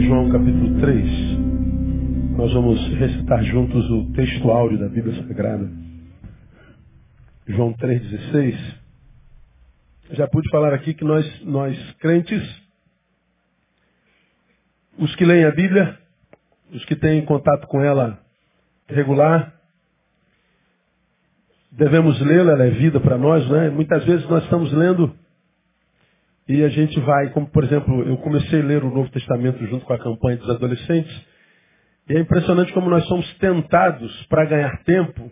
João capítulo 3. Nós vamos recitar juntos o texto áureo da Bíblia Sagrada. João 3,16. Já pude falar aqui que nós, nós crentes, os que leem a Bíblia, os que têm contato com ela regular, devemos lê-la, ela é vida para nós, né? Muitas vezes nós estamos lendo e a gente vai, como por exemplo, eu comecei a ler o Novo Testamento junto com a campanha dos adolescentes. E é impressionante como nós somos tentados para ganhar tempo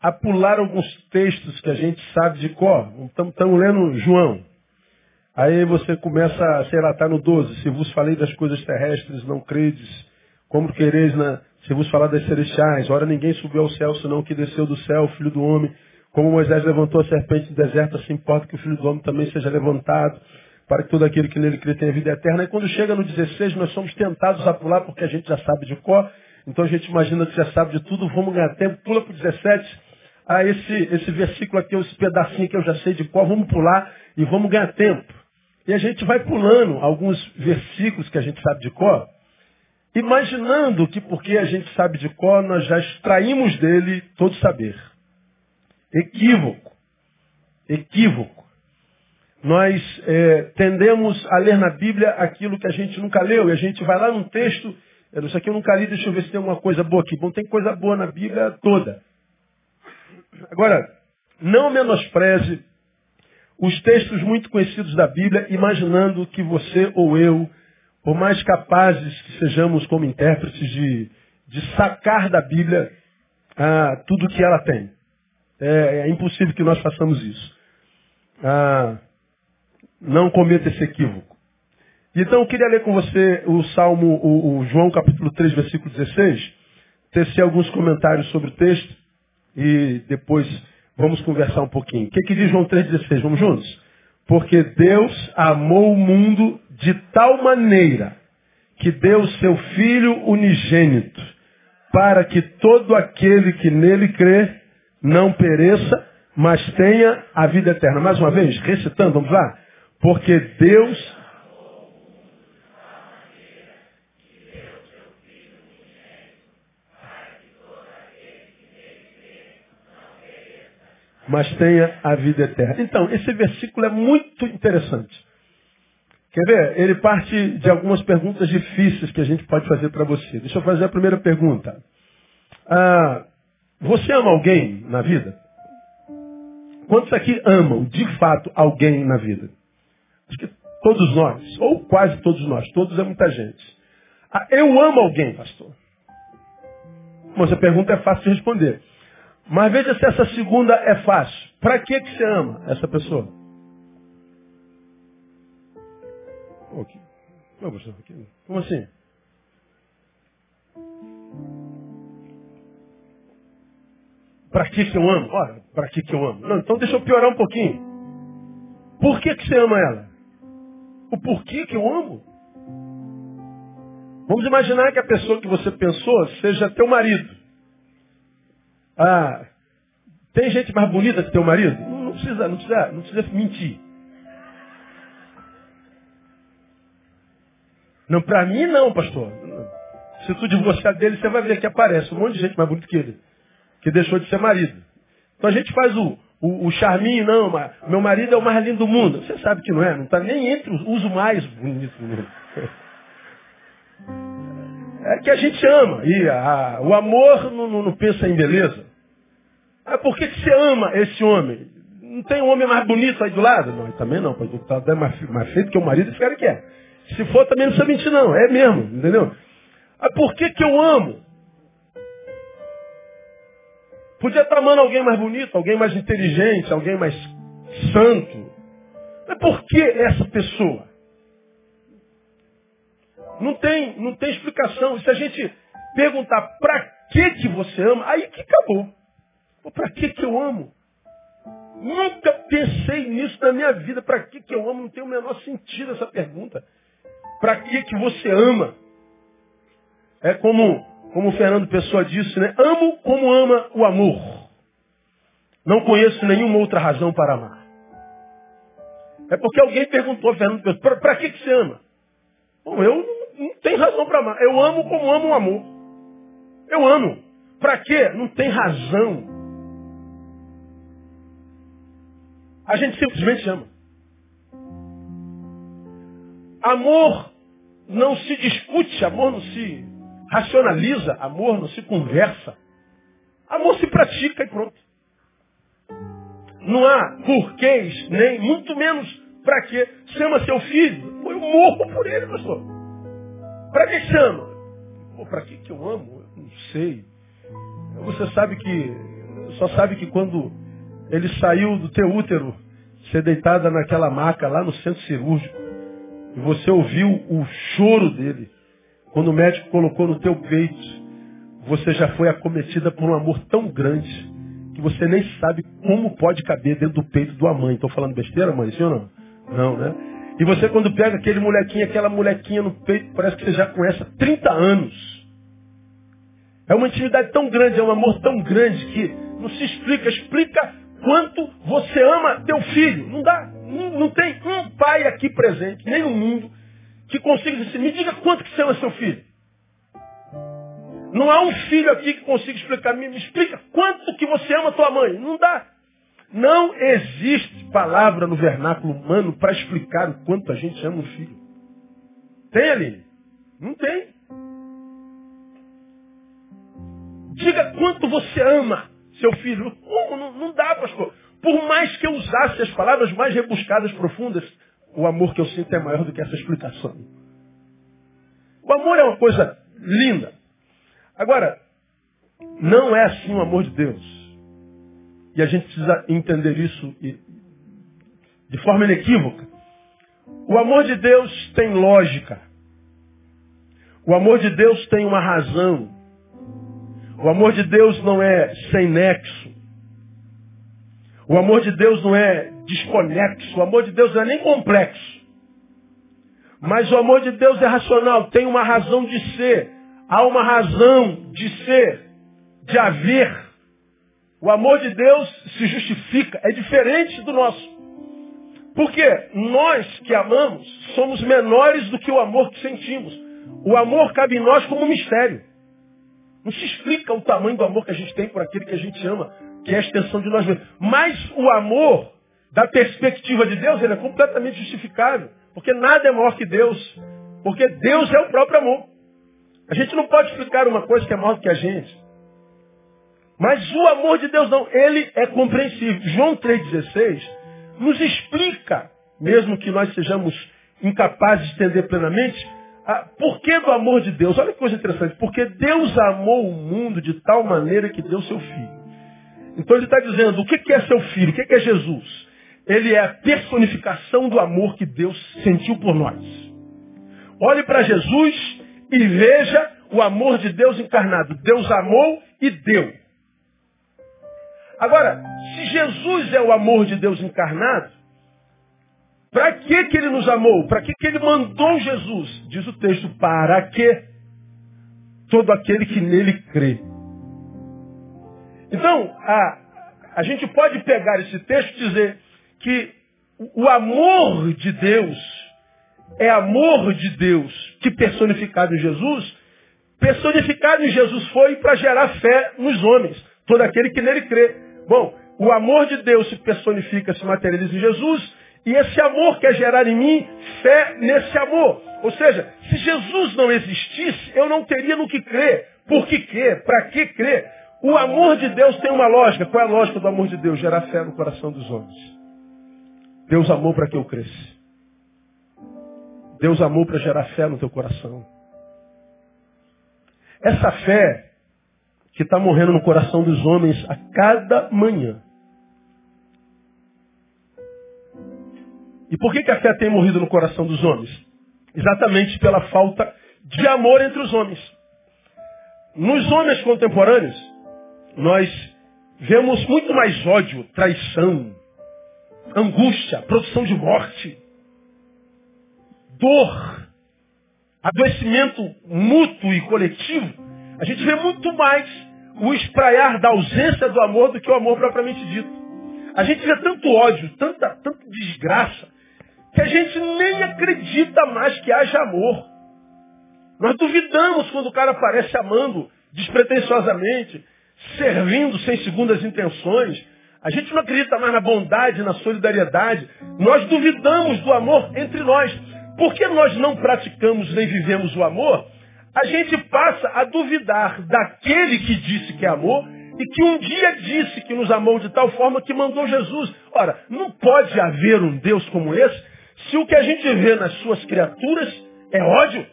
a pular alguns textos que a gente sabe de cor. Estamos lendo João. Aí você começa, sei lá, está no 12. Se vos falei das coisas terrestres, não credes. Como quereis na, se vos falar das celestiais. Ora, ninguém subiu ao céu, senão que desceu do céu, Filho do Homem. Como Moisés levantou a serpente no deserto, assim importa que o Filho do Homem também seja levantado, para que todo aquele que nele crê tenha vida eterna. E quando chega no 16, nós somos tentados a pular, porque a gente já sabe de cor, então a gente imagina que já sabe de tudo, vamos ganhar tempo, pula para o 17. Ah, esse, esse versículo aqui, esse pedacinho que eu já sei de cor, vamos pular e vamos ganhar tempo. E a gente vai pulando alguns versículos que a gente sabe de cor, imaginando que porque a gente sabe de cor, nós já extraímos dele todo saber. Equívoco. Equívoco. Nós é, tendemos a ler na Bíblia aquilo que a gente nunca leu. E a gente vai lá num texto, isso aqui eu nunca li, deixa eu ver se tem alguma coisa boa aqui. Bom, tem coisa boa na Bíblia toda. Agora, não menospreze os textos muito conhecidos da Bíblia, imaginando que você ou eu, por mais capazes que sejamos como intérpretes de, de sacar da Bíblia ah, tudo que ela tem. É, é impossível que nós façamos isso. Ah, não cometa esse equívoco. Então eu queria ler com você o Salmo, o, o João capítulo 3, versículo 16, tecer alguns comentários sobre o texto e depois vamos conversar um pouquinho. O que, que diz João 3,16? Vamos juntos? Porque Deus amou o mundo de tal maneira que deu seu Filho unigênito, para que todo aquele que nele crê não pereça, mas tenha a vida eterna. Mais uma vez, recitando, vamos lá? Porque Deus mas tenha a vida eterna. Então, esse versículo é muito interessante. Quer ver? Ele parte de algumas perguntas difíceis que a gente pode fazer para você. Deixa eu fazer a primeira pergunta. Ah, você ama alguém na vida? Quantos aqui amam, de fato, alguém na vida? Acho que todos nós, ou quase todos nós, todos é muita gente. Ah, eu amo alguém, pastor. Bom, essa pergunta é fácil de responder. Mas veja se essa segunda é fácil. Para que, que você ama essa pessoa? Como assim? Para que, que eu amo? Ora, para que, que eu amo? Não, então deixa eu piorar um pouquinho. Por que, que você ama ela? O porquê que eu amo? Vamos imaginar que a pessoa que você pensou seja teu marido. Ah, tem gente mais bonita que teu marido? Não, não precisa, não precisa, não precisa mentir. Não, para mim não, pastor. Se tu divorciar dele, você vai ver que aparece um monte de gente mais bonita que ele que deixou de ser marido. Então a gente faz o, o, o charminho, não, meu marido é o mais lindo do mundo. Você sabe que não é, não está nem entre os, os mais bonitos do mundo. É que a gente ama. E a, o amor não, não, não, pensa em beleza. Ah, por que, que você ama esse homem? Não tem um homem mais bonito aí do lado? Não, também não. Pode estar é mais, mais feito que o marido, esse cara quer. Se for, também não precisa mentir, não. É mesmo, entendeu? Ah, por que, que eu amo? Podia estar amando alguém mais bonito, alguém mais inteligente, alguém mais santo. Mas por que essa pessoa? Não tem, não tem explicação. Se a gente perguntar para que que você ama, aí que acabou. Para que que eu amo? Nunca pensei nisso na minha vida. Para que que eu amo? Não tem o menor sentido essa pergunta. Para que que você ama? É como como o Fernando Pessoa disse, né? Amo como ama o amor. Não conheço nenhuma outra razão para amar. É porque alguém perguntou Fernando Pessoa, para que, que você ama? Bom, eu não, não tenho razão para amar. Eu amo como amo o amor. Eu amo. Para quê? Não tem razão. A gente simplesmente ama. Amor não se discute, amor não se racionaliza, amor não se conversa. Amor se pratica e pronto. Não há porquês, nem muito menos para quê. Você ama seu filho? Eu morro por ele, pastor. Para que chama? Para que, que eu amo? Eu não sei. Você sabe que, só sabe que quando ele saiu do teu útero, ser deitada naquela maca lá no centro cirúrgico, e você ouviu o choro dele, quando o médico colocou no teu peito, você já foi acometida por um amor tão grande que você nem sabe como pode caber dentro do peito uma mãe. Estou falando besteira, mãe? Sim ou não? Não, né? E você quando pega aquele molequinho, aquela molequinha no peito, parece que você já conhece há 30 anos. É uma intimidade tão grande, é um amor tão grande que não se explica. Explica quanto você ama teu filho. Não dá. Não, não tem um pai aqui presente, nem no mundo, que consiga dizer, me diga quanto que você ama seu filho. Não há um filho aqui que consiga explicar, me, me explica quanto que você ama tua mãe. Não dá. Não existe palavra no vernáculo humano para explicar o quanto a gente ama um filho. Tem, ali? Não tem. Diga quanto você ama seu filho. Não, não, não dá, pastor. Por mais que eu usasse as palavras mais rebuscadas, profundas, o amor que eu sinto é maior do que essa explicação. O amor é uma coisa linda. Agora, não é assim o amor de Deus. E a gente precisa entender isso de forma inequívoca. O amor de Deus tem lógica. O amor de Deus tem uma razão. O amor de Deus não é sem nexo. O amor de Deus não é desconexo. O amor de Deus não é nem complexo. Mas o amor de Deus é racional, tem uma razão de ser. Há uma razão de ser, de haver. O amor de Deus se justifica, é diferente do nosso. Porque nós que amamos somos menores do que o amor que sentimos. O amor cabe em nós como um mistério. Não se explica o tamanho do amor que a gente tem por aquele que a gente ama, que é a extensão de nós mesmos. Mas o amor, da perspectiva de Deus, ele é completamente justificável. Porque nada é maior que Deus. Porque Deus é o próprio amor. A gente não pode explicar uma coisa que é maior do que a gente. Mas o amor de Deus não, ele é compreensível. João 3,16 nos explica, mesmo que nós sejamos incapazes de entender plenamente, ah, por que do amor de Deus? Olha que coisa interessante. Porque Deus amou o mundo de tal maneira que deu seu filho. Então ele está dizendo, o que é seu filho? O que é Jesus? Ele é a personificação do amor que Deus sentiu por nós. Olhe para Jesus e veja o amor de Deus encarnado. Deus amou e deu. Agora, se Jesus é o amor de Deus encarnado, para que, que ele nos amou? Para que, que ele mandou Jesus? Diz o texto, para que todo aquele que nele crê. Então, a, a gente pode pegar esse texto e dizer que o amor de Deus é amor de Deus que personificado em Jesus, personificado em Jesus foi para gerar fé nos homens, todo aquele que nele crê. Bom, o amor de Deus se personifica, se materializa em Jesus, e esse amor quer gerar em mim fé nesse amor. Ou seja, se Jesus não existisse, eu não teria no que crer. Por que crer? Para que crer? O amor de Deus tem uma lógica. Qual é a lógica do amor de Deus? Gerar fé no coração dos homens. Deus amou para que eu cresça. Deus amou para gerar fé no teu coração. Essa fé que está morrendo no coração dos homens a cada manhã E por que, que a fé tem morrido no coração dos homens? Exatamente pela falta de amor entre os homens. Nos homens contemporâneos, nós vemos muito mais ódio, traição, angústia, produção de morte, dor, adoecimento mútuo e coletivo. A gente vê muito mais o espraiar da ausência do amor do que o amor propriamente dito. A gente vê tanto ódio, tanta, tanta desgraça, que a gente nem acredita mais que haja amor. Nós duvidamos quando o cara aparece amando despretensiosamente, servindo sem segundas intenções. A gente não acredita mais na bondade, na solidariedade. Nós duvidamos do amor entre nós. Porque nós não praticamos nem vivemos o amor, a gente passa a duvidar daquele que disse que é amor e que um dia disse que nos amou de tal forma que mandou Jesus. Ora, não pode haver um Deus como esse se o que a gente vê nas suas criaturas é ódio.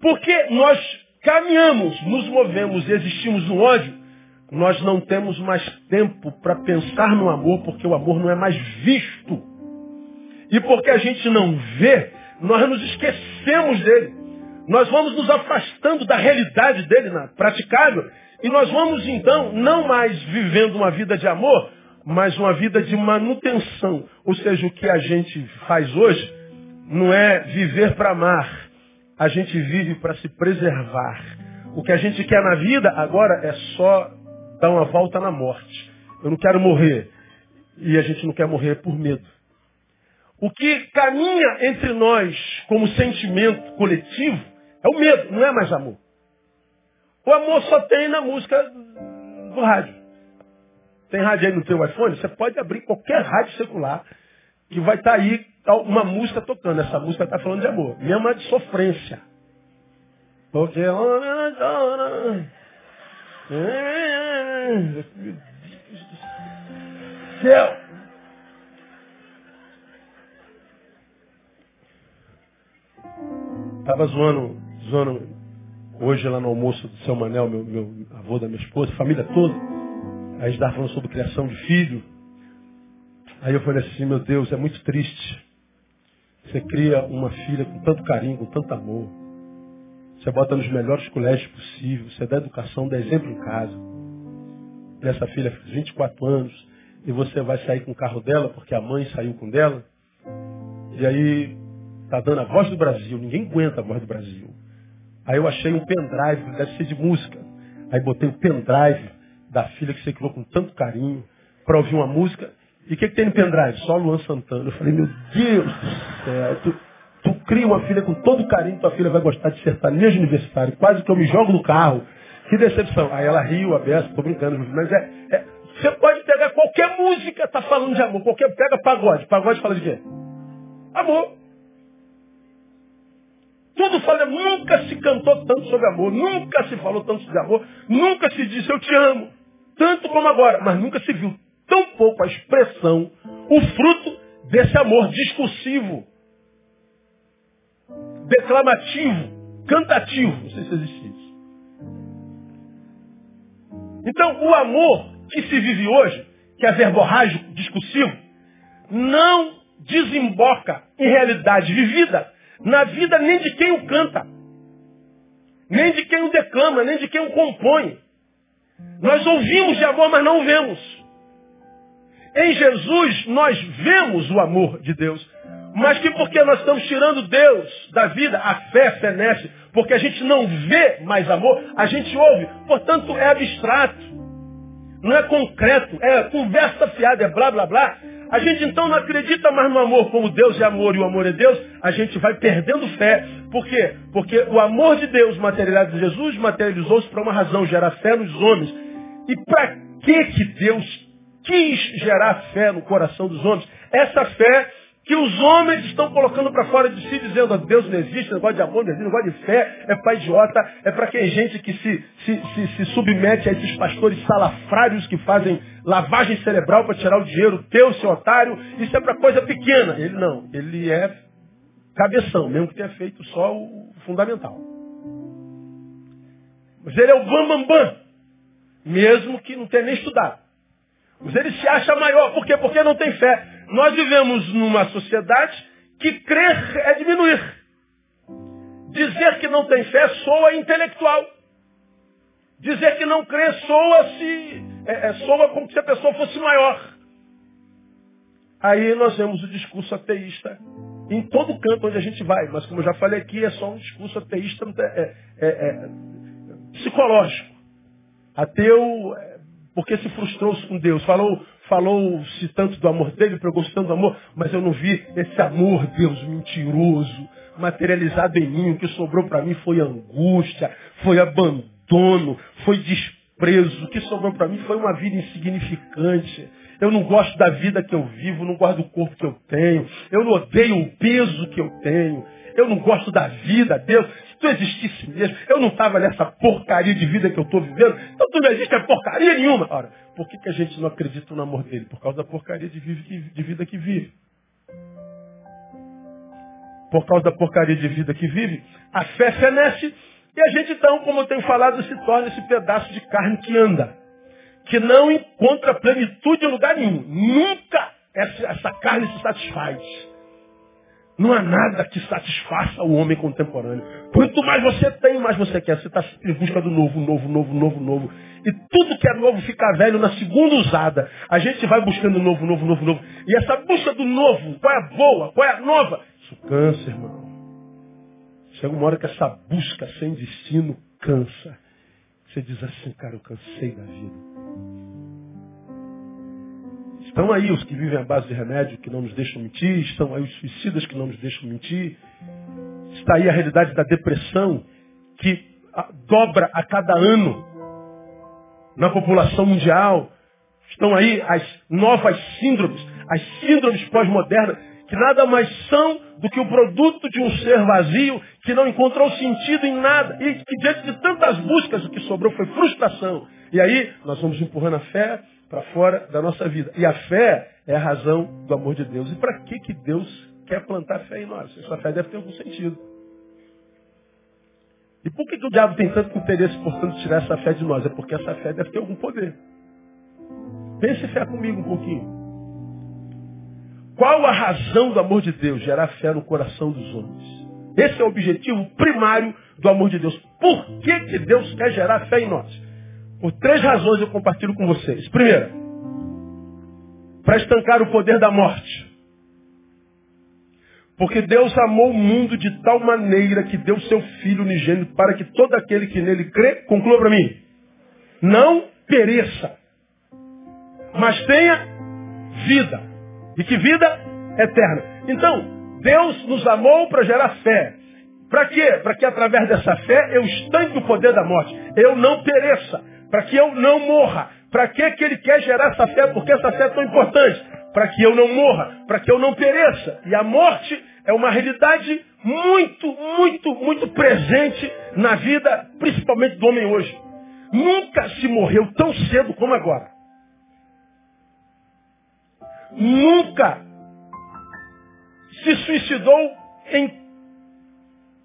Porque nós caminhamos, nos movemos e existimos no ódio, nós não temos mais tempo para pensar no amor, porque o amor não é mais visto. E porque a gente não vê, nós nos esquecemos dele. Nós vamos nos afastando da realidade dele, na, praticável. E nós vamos então, não mais vivendo uma vida de amor, mas uma vida de manutenção. Ou seja, o que a gente faz hoje não é viver para amar. A gente vive para se preservar. O que a gente quer na vida agora é só dar uma volta na morte. Eu não quero morrer. E a gente não quer morrer por medo. O que caminha entre nós como sentimento coletivo é o medo, não é mais amor. O amor só tem na música do rádio. Tem rádio aí no teu iPhone? Você pode abrir qualquer rádio secular que vai estar tá aí uma música tocando. Essa música está falando de amor. Mesmo a de sofrência. Porque chora. Meu Deus do céu. Estava zoando, zoando hoje lá no almoço do seu Manel, meu, meu avô da minha esposa, família toda. Aí a gente estava falando sobre criação de filho. Aí eu falei assim, meu Deus, é muito triste. Você cria uma filha com tanto carinho, com tanto amor. Você bota nos melhores colégios possíveis. Você dá educação, dá exemplo em casa. Essa filha fez 24 anos. E você vai sair com o carro dela, porque a mãe saiu com dela. E aí Está dando a voz do Brasil. Ninguém aguenta a voz do Brasil. Aí eu achei um pendrive, deve ser de música. Aí botei o pendrive da filha que você criou com tanto carinho para ouvir uma música. E o que, que, tem no pendrive? Só Luan Santana. Eu falei, meu Deus do céu, tu, tu cria uma filha com todo carinho, tua filha vai gostar de sertanejo universitário. Quase que eu me jogo no carro. Que decepção. Aí ela riu, a beça, tô brincando. Mas é, é, você pode pegar qualquer música, tá falando de amor. Qualquer, pega pagode. Pagode fala de quê? Amor. Tudo fala, nunca se cantou tanto sobre amor, nunca se falou tanto sobre amor, nunca se disse eu te amo, tanto como agora, mas nunca se viu tão pouco a expressão, o fruto desse amor discursivo, declamativo, cantativo. Não sei se existe isso. Então, o amor que se vive hoje, que é verborrágico, discursivo, não desemboca em realidade vivida na vida nem de quem o canta, nem de quem o declama, nem de quem o compõe. Nós ouvimos de amor, mas não vemos. Em Jesus nós vemos o amor de Deus, mas que porque nós estamos tirando Deus da vida, a fé fenece, porque a gente não vê mais amor, a gente ouve, portanto é abstrato, não é concreto, é conversa fiada, é blá blá blá, a gente então não acredita mais no amor como Deus é amor e o amor é Deus, a gente vai perdendo fé. Por quê? Porque o amor de Deus materializado em Jesus materializou-se para uma razão, gerar fé nos homens. E para que que Deus quis gerar fé no coração dos homens? Essa fé que os homens estão colocando para fora de si, dizendo, Deus não existe, negócio de amor não existe, negócio de fé, é para idiota, é para quem gente que se, se, se, se, submete a esses pastores salafrários que fazem lavagem cerebral para tirar o dinheiro teu, seu otário, isso é para coisa pequena. Ele não, ele é cabeção, mesmo que tenha feito só o fundamental. Mas ele é o bambambam, bam, bam, mesmo que não tenha nem estudado. Mas ele se acha maior, por quê? Porque não tem fé. Nós vivemos numa sociedade que crer é diminuir. Dizer que não tem fé soa intelectual. Dizer que não crê soa-se, é, é, soa como se a pessoa fosse maior. Aí nós vemos o discurso ateísta em todo canto onde a gente vai. Mas como eu já falei aqui, é só um discurso ateísta é, é, é, é psicológico. Ateu, porque se frustrou-se com Deus. Falou, falou-se tanto do amor dele, pregou-se tanto do amor, mas eu não vi esse amor, Deus, mentiroso, materializado em mim. O que sobrou para mim foi angústia, foi abandono, foi desprezo. O que sobrou para mim foi uma vida insignificante. Eu não gosto da vida que eu vivo, não gosto do corpo que eu tenho. Eu não odeio o peso que eu tenho. Eu não gosto da vida, Deus. Tu existisse mesmo, eu não estava nessa porcaria de vida que eu estou vivendo. Então tu não existe porcaria nenhuma. Ora, por que, que a gente não acredita no amor dele? Por causa da porcaria de, vida que vive. Por causa da porcaria de vida que vive, a fé fenece e a gente então, como eu tenho falado, se torna esse pedaço de carne que anda. Que não encontra plenitude em lugar nenhum. Nunca essa carne se satisfaz. Não há nada que satisfaça o homem contemporâneo. Quanto mais você tem, mais você quer. Você está em busca do novo, novo, novo, novo, novo. E tudo que é novo fica velho na segunda usada. A gente vai buscando novo, novo, novo, novo. E essa busca do novo, qual é a boa, qual é a nova? Isso cansa, irmão. Chega uma hora que essa busca sem destino cansa. Você diz assim, cara, eu cansei da vida. Estão aí os que vivem à base de remédio que não nos deixam mentir, estão aí os suicidas que não nos deixam mentir. Está aí a realidade da depressão que dobra a cada ano na população mundial. Estão aí as novas síndromes, as síndromes pós-modernas, que nada mais são do que o produto de um ser vazio que não encontrou sentido em nada. E que diante de tantas buscas, o que sobrou foi frustração. E aí nós vamos empurrando a fé, para fora da nossa vida. E a fé é a razão do amor de Deus. E para que, que Deus quer plantar fé em nós? Essa fé deve ter algum sentido. E por que, que o diabo tem tanto interesse, portanto, tirar essa fé de nós? É porque essa fé deve ter algum poder. Pense fé comigo um pouquinho. Qual a razão do amor de Deus? Gerar fé no coração dos homens. Esse é o objetivo primário do amor de Deus. Por que, que Deus quer gerar fé em nós? Por três razões eu compartilho com vocês. Primeira, para estancar o poder da morte. Porque Deus amou o mundo de tal maneira que deu seu Filho unigênito para que todo aquele que nele crê, conclua para mim, não pereça, mas tenha vida. E que vida? Eterna. Então, Deus nos amou para gerar fé. Para quê? Para que através dessa fé eu estanque o poder da morte. Eu não pereça para que eu não morra. Para que, ele quer gerar essa fé? Porque essa fé é tão importante. Para que eu não morra, para que eu não pereça. E a morte é uma realidade muito, muito, muito presente na vida, principalmente do homem hoje. Nunca se morreu tão cedo como agora. Nunca se suicidou em,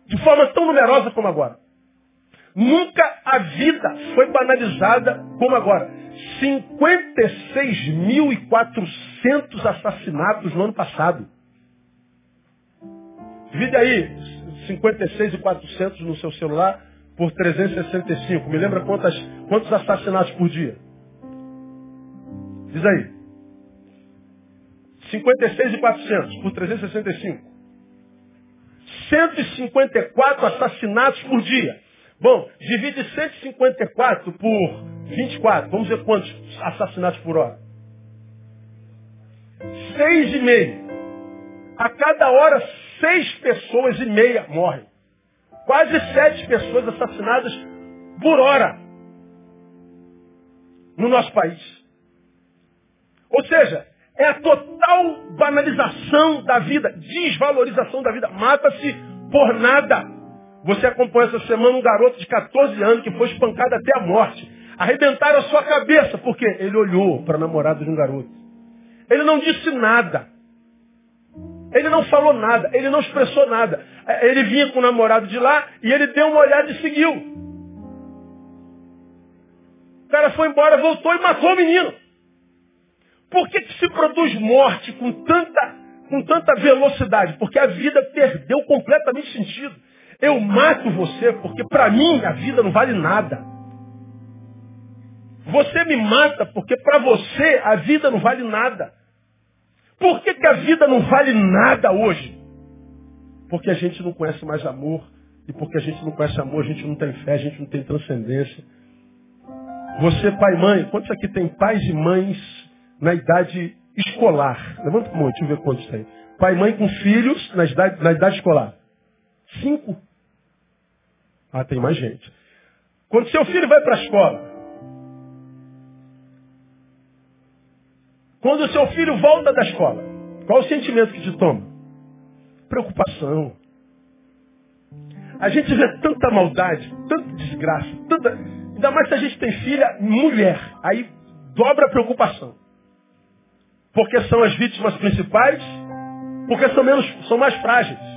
de forma tão numerosa como agora. Nunca a vida foi banalizada como agora. 56.400 assassinatos no ano passado. Divide aí 56.400 no seu celular por 365. Me lembra quantas, quantos assassinatos por dia? Diz aí. 56.400 por 365. 154 assassinatos por dia. Bom, divide 154 por 24. Vamos ver quantos assassinatos por hora. Seis e meio. A cada hora, seis pessoas e meia morrem. Quase sete pessoas assassinadas por hora no nosso país. Ou seja, é a total banalização da vida, desvalorização da vida. Mata-se por nada. Você acompanhou essa semana um garoto de 14 anos que foi espancado até a morte. Arrebentaram a sua cabeça, porque ele olhou para a namorada de um garoto. Ele não disse nada. Ele não falou nada, ele não expressou nada. Ele vinha com o namorado de lá e ele deu uma olhada e seguiu. O cara foi embora, voltou e matou o menino. Por que, que se produz morte com tanta, com tanta velocidade? Porque a vida perdeu completamente sentido. Eu mato você porque para mim a vida não vale nada. Você me mata porque para você a vida não vale nada. Por que, que a vida não vale nada hoje? Porque a gente não conhece mais amor. E porque a gente não conhece amor, a gente não tem fé, a gente não tem transcendência. Você, pai e mãe, quantos aqui tem pais e mães na idade escolar? Levanta a mão, deixa eu ver quantos tem. Pai e mãe com filhos na idade, na idade escolar. Cinco. Ah, tem mais gente. Quando seu filho vai para a escola, quando o seu filho volta da escola, qual o sentimento que te toma? Preocupação. A gente vê tanta maldade, tanta desgraça, tanta. Ainda mais se a gente tem filha, mulher. Aí dobra a preocupação. Porque são as vítimas principais, porque são, menos, são mais frágeis.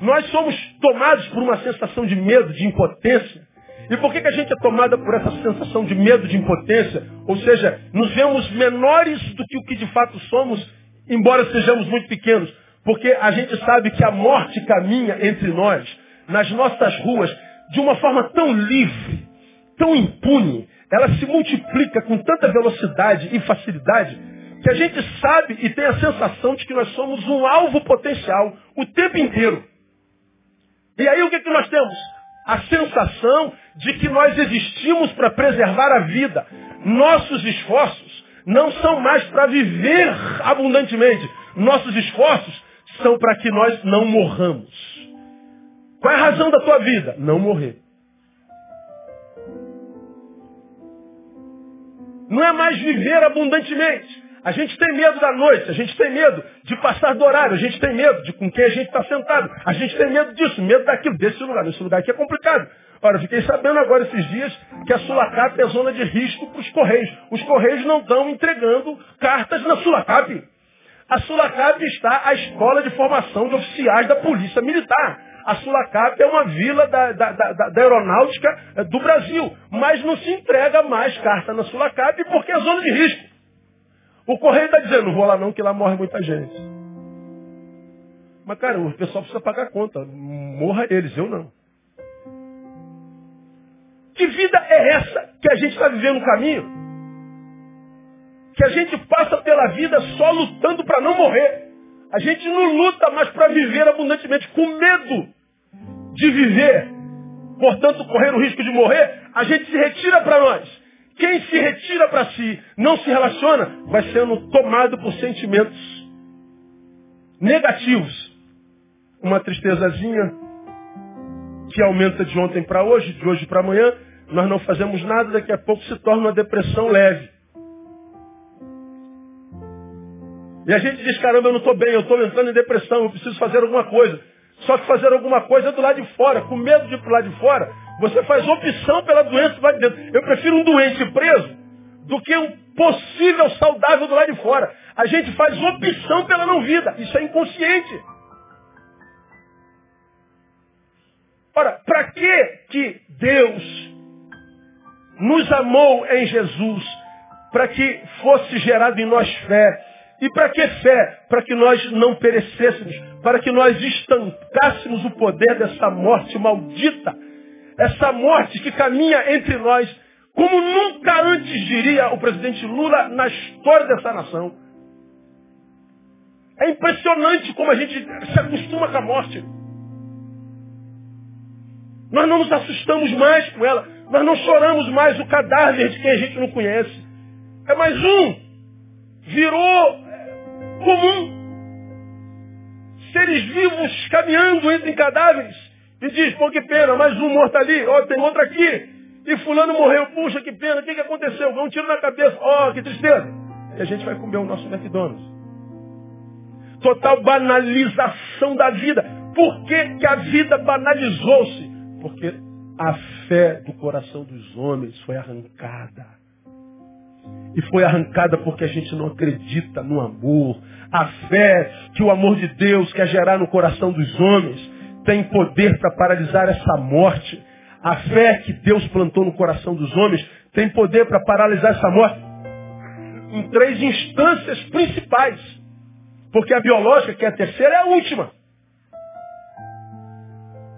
Nós somos tomados por uma sensação de medo, de impotência. E por que, que a gente é tomada por essa sensação de medo, de impotência? Ou seja, nos vemos menores do que o que de fato somos, embora sejamos muito pequenos. Porque a gente sabe que a morte caminha entre nós, nas nossas ruas, de uma forma tão livre, tão impune. Ela se multiplica com tanta velocidade e facilidade que a gente sabe e tem a sensação de que nós somos um alvo potencial o tempo inteiro. E aí o que, que nós temos? A sensação de que nós existimos para preservar a vida. Nossos esforços não são mais para viver abundantemente. Nossos esforços são para que nós não morramos. Qual é a razão da tua vida? Não morrer. Não é mais viver abundantemente. A gente tem medo da noite, a gente tem medo de passar do horário, a gente tem medo de com quem a gente está sentado, a gente tem medo disso, medo daquilo, desse lugar. Esse lugar aqui é complicado. Ora, fiquei sabendo agora esses dias que a Sulacap é zona de risco para os Correios. Os Correios não estão entregando cartas na Sulacap. A Sulacap está à escola de formação de oficiais da Polícia Militar. A Sulacap é uma vila da, da, da, da, aeronáutica eh, do Brasil. Mas não se entrega mais carta na Sulacap porque é zona de risco. O correio está dizendo, não vou lá não, que lá morre muita gente. Mas, cara, o pessoal precisa pagar conta. Morra eles, eu não. Que vida é essa que a gente está vivendo no caminho? que a gente passa pela vida só lutando para não morrer. A gente não luta mais para viver abundantemente, com medo de viver. Portanto, correr o risco de morrer, a gente se retira para nós. Quem se retira para si, não se relaciona, vai sendo tomado por sentimentos negativos. Uma tristezazinha que aumenta de ontem para hoje, de hoje para amanhã, nós não fazemos nada, daqui a pouco se torna uma depressão leve. E a gente diz, caramba, eu não estou bem, eu estou entrando em depressão, eu preciso fazer alguma coisa. Só que fazer alguma coisa é do lado de fora, com medo de ir para lado de fora, você faz opção pela doença do lado de dentro. Eu prefiro um doente preso do que um possível saudável do lado de fora. A gente faz opção pela não vida. Isso é inconsciente. Ora, para que que Deus nos amou em Jesus? Para que fosse gerado em nós fé e para que fé? Para que nós não perecêssemos, para que nós estancássemos o poder dessa morte maldita. Essa morte que caminha entre nós, como nunca antes diria o presidente Lula na história dessa nação. É impressionante como a gente se acostuma com a morte. Nós não nos assustamos mais com ela. Nós não choramos mais o cadáver de quem a gente não conhece. É mais um. Virou comum. Seres vivos caminhando entre cadáveres. E diz, pô, que pena, mais um morto ali, ó, tem outro aqui. E fulano morreu, puxa, que pena, o que, que aconteceu? Um tiro na cabeça, ó, que tristeza. E a gente vai comer o nosso McDonald's. Total banalização da vida. Por que, que a vida banalizou-se? Porque a fé do coração dos homens foi arrancada. E foi arrancada porque a gente não acredita no amor. A fé que o amor de Deus quer gerar no coração dos homens tem poder para paralisar essa morte. A fé que Deus plantou no coração dos homens tem poder para paralisar essa morte em três instâncias principais. Porque a biológica, que é a terceira, é a última.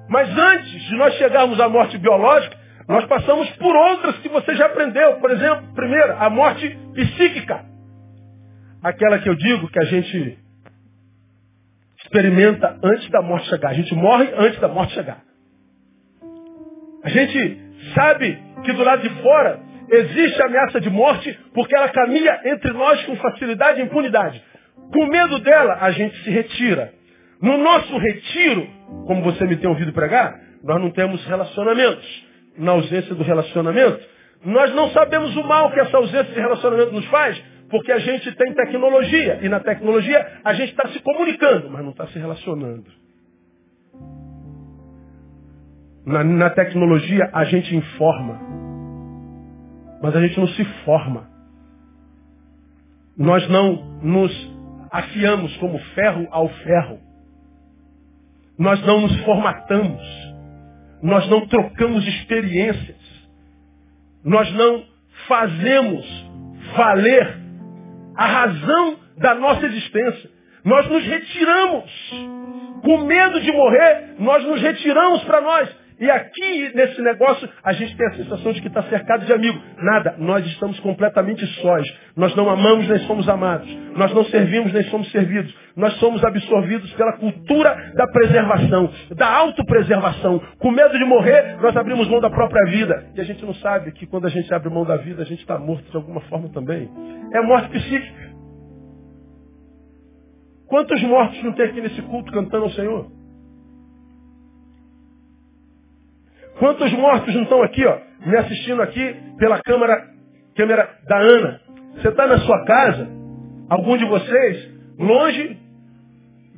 Mas antes de nós chegarmos à morte biológica, nós passamos por outras que você já aprendeu. Por exemplo, primeiro, a morte psíquica. Aquela que eu digo que a gente experimenta antes da morte chegar. A gente morre antes da morte chegar. A gente sabe que do lado de fora existe ameaça de morte porque ela caminha entre nós com facilidade e impunidade. Com medo dela, a gente se retira. No nosso retiro, como você me tem ouvido pregar, nós não temos relacionamentos. Na ausência do relacionamento, nós não sabemos o mal que essa ausência de relacionamento nos faz, porque a gente tem tecnologia. E na tecnologia a gente está se comunicando, mas não está se relacionando. Na, na tecnologia a gente informa, mas a gente não se forma. Nós não nos afiamos como ferro ao ferro. Nós não nos formatamos. Nós não trocamos experiências. Nós não fazemos valer a razão da nossa existência. Nós nos retiramos. Com medo de morrer, nós nos retiramos para nós. E aqui, nesse negócio, a gente tem a sensação de que está cercado de amigos. Nada, nós estamos completamente sós. Nós não amamos nem somos amados. Nós não servimos nem somos servidos. Nós somos absorvidos pela cultura da preservação, da autopreservação. Com medo de morrer, nós abrimos mão da própria vida. E a gente não sabe que quando a gente abre mão da vida, a gente está morto de alguma forma também. É morte psíquica. Quantos mortos não tem aqui nesse culto cantando ao Senhor? Quantos mortos não estão aqui, ó, me assistindo aqui pela câmera, câmera da Ana? Você está na sua casa, algum de vocês, longe,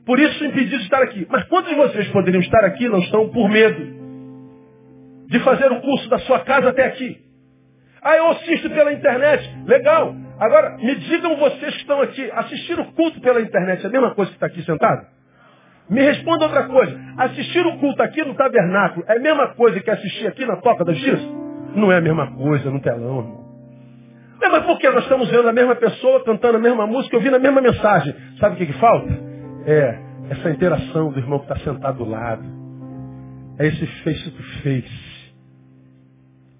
por isso impedido de estar aqui. Mas quantos de vocês poderiam estar aqui não estão por medo de fazer o curso da sua casa até aqui? Ah, eu assisto pela internet. Legal. Agora, me digam vocês que estão aqui, assistir o culto pela internet é a mesma coisa que está aqui sentado? Me responda outra coisa. Assistir o culto aqui no tabernáculo é a mesma coisa que assistir aqui na Toca da Justiça? Não é a mesma coisa no telão, irmão. É, mas por que nós estamos vendo a mesma pessoa, cantando a mesma música, ouvindo a mesma mensagem? Sabe o que, que falta? É essa interação do irmão que está sentado do lado. É esse face to face.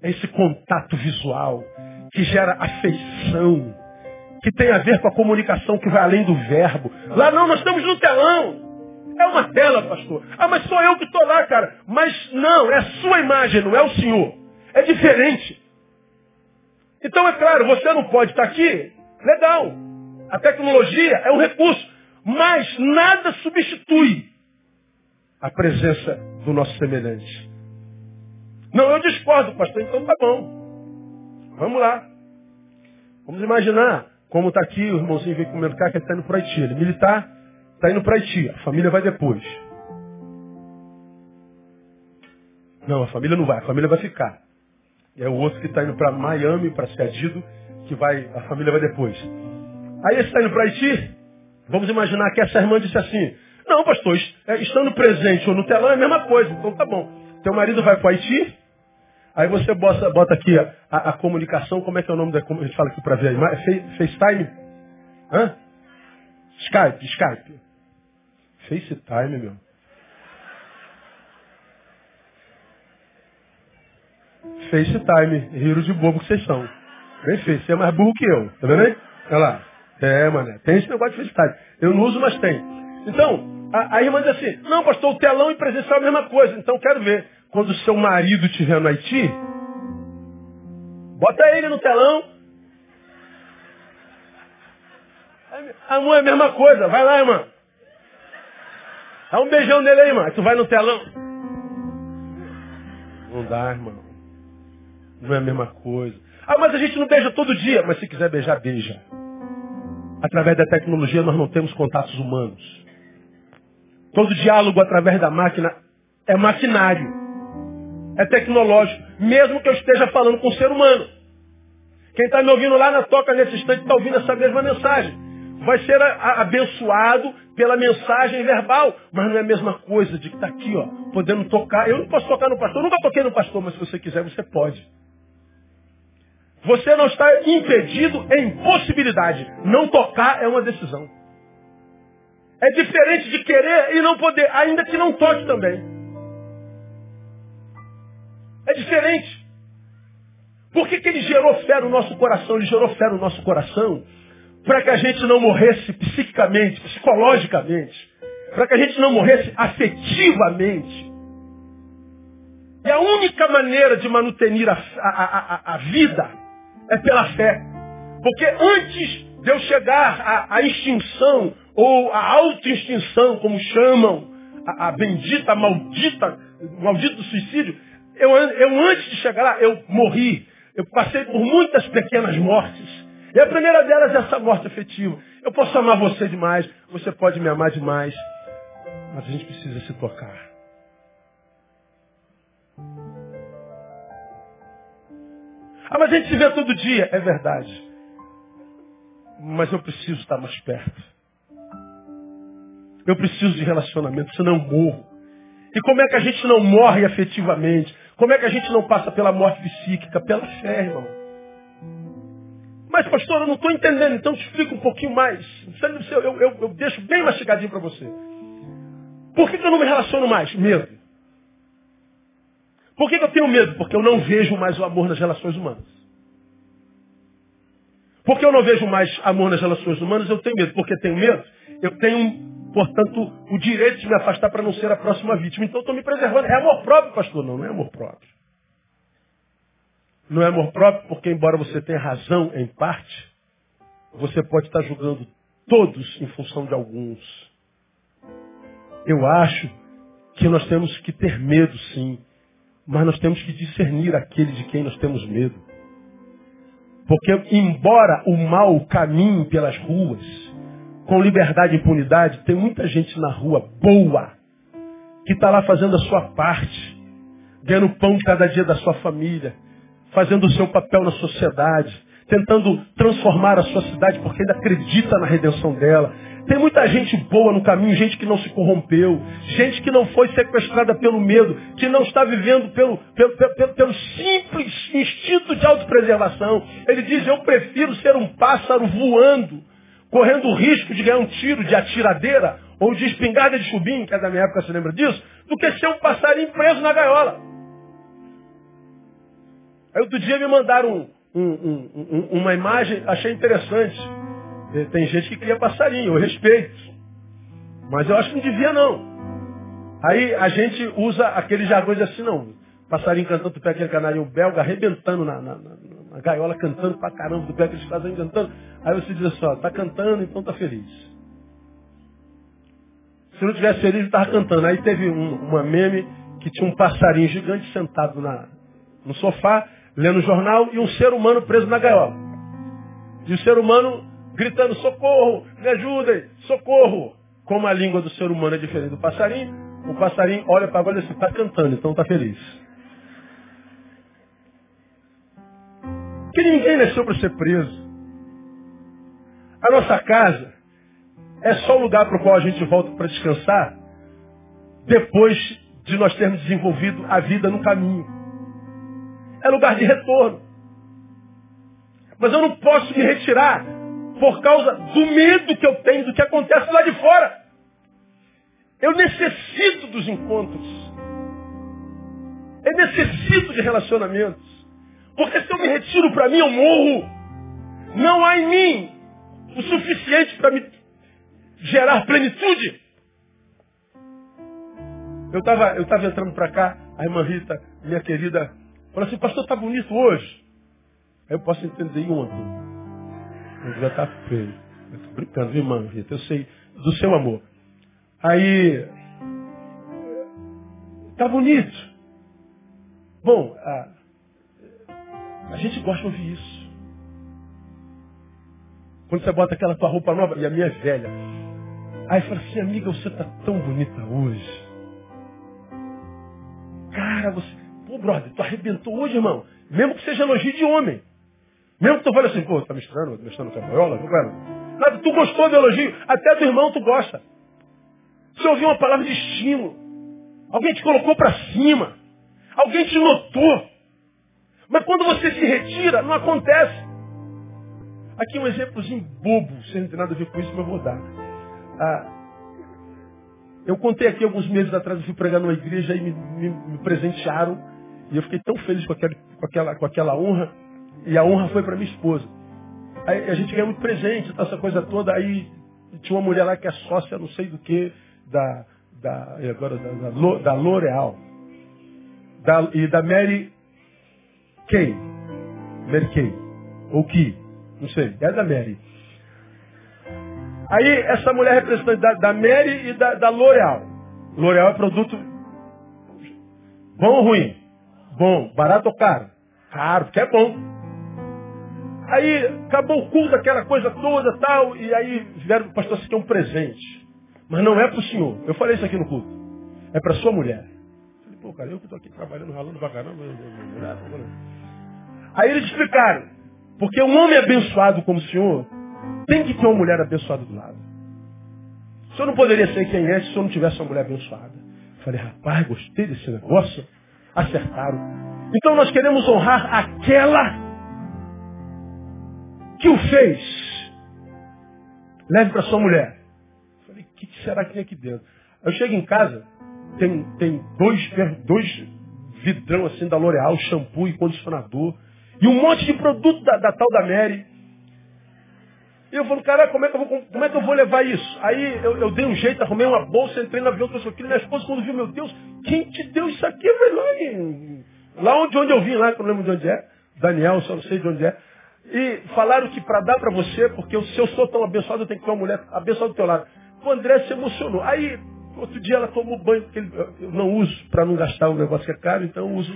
É esse contato visual que gera afeição, que tem a ver com a comunicação que vai além do verbo. Lá não, nós estamos no telão. É uma tela, pastor. Ah, mas sou eu que estou lá, cara. Mas não, é a sua imagem, não é o Senhor. É diferente. Então, é claro, você não pode estar aqui. Legal. A tecnologia é um recurso. Mas nada substitui a presença do nosso semelhante. Não, eu discordo, pastor. Então tá bom. Vamos lá. Vamos imaginar como está aqui o irmãozinho vem comendo cá que está indo para Haiti. Ele é militar, Está indo para Haiti. A família vai depois. Não, a família não vai. A família vai ficar. É o outro que está indo para Miami, para Cedido, que vai, a família vai depois. Aí esse está indo para Haiti. Vamos imaginar que essa irmã disse assim, não, pastor, é, estando presente ou no telão é a mesma coisa. Então tá bom. Teu marido vai para Haiti, aí você bota, bota aqui a, a, a, comunicação, como é que é o nome da a gente fala aqui para ver a imagem? FaceTime? Hã? Skype, Skype. FaceTime, meu. FaceTime, riro de bobo que vocês são. Bem feito, você é mais burro que eu, tá vendo aí? Olha lá. É, mano, tem esse negócio de FaceTime. Eu não uso, mas tem. Então, a, a irmã diz assim, não, pastor, o telão e presencial é a mesma coisa. Então, quero ver. Quando o seu marido estiver no Haiti, bota ele no telão. Amor, é a mesma coisa. Vai lá, irmã. Dá um beijão nele aí, irmão. Tu vai no telão. Não dá, irmão. Não é a mesma coisa. Ah, mas a gente não beija todo dia. Mas se quiser beijar, beija. Através da tecnologia nós não temos contatos humanos. Todo diálogo através da máquina é maquinário. É tecnológico. Mesmo que eu esteja falando com um ser humano. Quem está me ouvindo lá na toca nesse instante está ouvindo essa mesma mensagem vai ser abençoado pela mensagem verbal, mas não é a mesma coisa de que está aqui, ó, podendo tocar. Eu não posso tocar no pastor, nunca toquei no pastor, mas se você quiser, você pode. Você não está impedido em possibilidade. Não tocar é uma decisão. É diferente de querer e não poder, ainda que não toque também. É diferente. Por que, que ele gerou fé no nosso coração? Ele gerou fé no nosso coração para que a gente não morresse psiquicamente, psicologicamente, para que a gente não morresse afetivamente. E a única maneira de manutenir a, a, a, a vida é pela fé. Porque antes de eu chegar à, extinção, ou à auto-extinção, como chamam, a, bendita, a maldita, maldito suicídio, eu, eu antes de chegar lá, eu morri. Eu passei por muitas pequenas mortes. E a primeira delas é essa morte afetiva. Eu posso amar você demais, você pode me amar demais, mas a gente precisa se tocar. Ah, mas a gente se vê todo dia. É verdade. Mas eu preciso estar mais perto. Eu preciso de relacionamento, senão eu morro. E como é que a gente não morre afetivamente? Como é que a gente não passa pela morte psíquica? Pela fé, irmão. Mas, pastor, eu não estou entendendo, então te explico um pouquinho mais. Eu, eu, eu, eu deixo bem mastigadinho para você. Por que, que, eu não me relaciono mais? Medo. Por que, que eu tenho medo? Porque eu não vejo mais o amor nas relações humanas. Porque eu não vejo mais amor nas relações humanas, eu tenho medo. Porque tenho medo, eu tenho, portanto, o direito de me afastar para não ser a próxima vítima. Então eu estou me preservando. É amor próprio, pastor? Não, não é amor próprio. Não é amor próprio porque, embora você tenha razão em parte, você pode estar julgando todos em função de alguns. Eu acho que nós temos que ter medo, sim, mas nós temos que discernir aquele de quem nós temos medo. Porque, embora o mal caminhe pelas ruas, com liberdade e impunidade, tem muita gente na rua boa, que está lá fazendo a sua parte, ganhando pão cada dia da sua família, fazendo o seu papel na sociedade, tentando transformar a sua cidade porque ainda acredita na redenção dela. Tem muita gente boa no caminho, gente que não se corrompeu, gente que não foi sequestrada pelo medo, que não está vivendo pelo, pelo, pelo, pelo simples instinto de autopreservação. Ele diz, eu prefiro ser um pássaro voando, correndo o risco de ganhar um tiro de atiradeira ou de espingarda de chubim, que é da minha época, você lembra disso, do que ser um passarinho preso na gaiola. Aí outro dia me mandaram um, um, um, uma imagem, achei interessante. Tem gente que cria passarinho, eu respeito. Mas eu acho que não devia não. Aí a gente usa aqueles jargões assim, não. Passarinho cantando, tu pega aquele canarinho belga, arrebentando na, na, na, na, gaiola, cantando pra caramba, tu pega aqueles passarinhos cantando. Aí você diz assim, ó, tá cantando, então tá feliz. Se não tivesse feliz, ele tava cantando. Aí teve um, uma meme que tinha um passarinho gigante sentado na, no sofá, lendo jornal, e um ser humano preso na gaiola. E o ser humano gritando, socorro, me ajudem, socorro. Como a língua do ser humano é diferente do passarinho, o passarinho olha para agora e diz, está cantando, então está feliz. Que ninguém nasceu para ser preso. A nossa casa é só o lugar para o qual a gente volta para descansar depois de nós termos desenvolvido a vida no caminho. É lugar de retorno. Mas eu não posso me retirar por causa do medo que eu tenho do que acontece lá de fora. Eu necessito dos encontros. Eu necessito de relacionamentos. Porque se eu me retiro para mim, eu morro. Não há em mim o suficiente para me gerar plenitude. Eu estava eu tava entrando para cá, a irmã Rita, minha querida, Fala assim, pastor, tá bonito hoje. Aí eu posso entender em ontem. Mas vai estar tá feio. Eu tô brincando, viu, irmã Rita? Eu sei do seu amor. Aí, tá bonito. Bom, a, a gente gosta de ouvir isso. Quando você bota aquela tua roupa nova, e a minha é velha. Aí fala assim, amiga, você tá tão bonita hoje. Cara, você, brother, tu arrebentou hoje, irmão. Mesmo que seja elogio de homem. Mesmo que tu fale assim, pô, tá me estranho, me estranho capoeira, Nada, tu gostou do elogio, até do irmão tu gosta. Você ouviu uma palavra de estímulo. Alguém te colocou para cima. Alguém te notou. Mas quando você se retira, não acontece. Aqui um exemplozinho bobo, sem ter nada a ver com isso, mas vou dar. Ah, eu contei aqui alguns meses atrás, eu fui pregar numa igreja e me, me, me presentearam e eu fiquei tão feliz com aquela, com aquela, com aquela honra. E a honra foi para minha esposa. Aí a gente ganhou muito presente, essa coisa toda. Aí tinha uma mulher lá que é sócia, não sei do que, da, da, agora, da, da, L'Oreal. Da, e da Mary Kay. Mary Kay. Ou que, não sei, é da Mary. Aí essa mulher é representante da, da Mary e da, da L'Oreal. L'Oreal é produto bom ou ruim? Bom. Barato ou caro? Caro, porque é bom. Aí acabou o culto, aquela coisa toda tal, e aí vieram o pastor, você quer um presente. Mas não é para o senhor. Eu falei isso aqui no culto. É para sua mulher. Eu falei, pô, cara, eu que estou aqui trabalhando, ralando pra caramba. Aí eles explicaram. Porque um homem abençoado como o senhor tem que ter uma mulher abençoada do lado. O senhor não poderia ser quem é se o senhor não tivesse uma mulher abençoada. Eu falei, rapaz, gostei desse negócio. Acertaram. Então nós queremos honrar aquela que o fez. Leve para sua mulher. Eu falei, o que será que tem aqui dentro? Eu chego em casa, tem, tem dois, dois vidrão assim da L'Oreal, shampoo e condicionador. E um monte de produto da, da tal da Mary. E eu falo, cara, como é que eu vou, como é que eu vou levar isso? Aí eu, eu dei um jeito, arrumei uma bolsa, entrei no avião, trouxe aquilo. Minha esposa, quando viu, meu Deus, quem te deu isso aqui? Falei, lá, em, lá onde, onde eu vim, lá, que eu não lembro de onde é. Daniel, só não sei de onde é. E falaram que para dar para você, porque se eu sou tão abençoado, eu tenho que ter uma mulher abençoada do teu lado. O André se emocionou. Aí, outro dia ela tomou banho, porque eu não uso para não gastar um negócio que é caro, então eu uso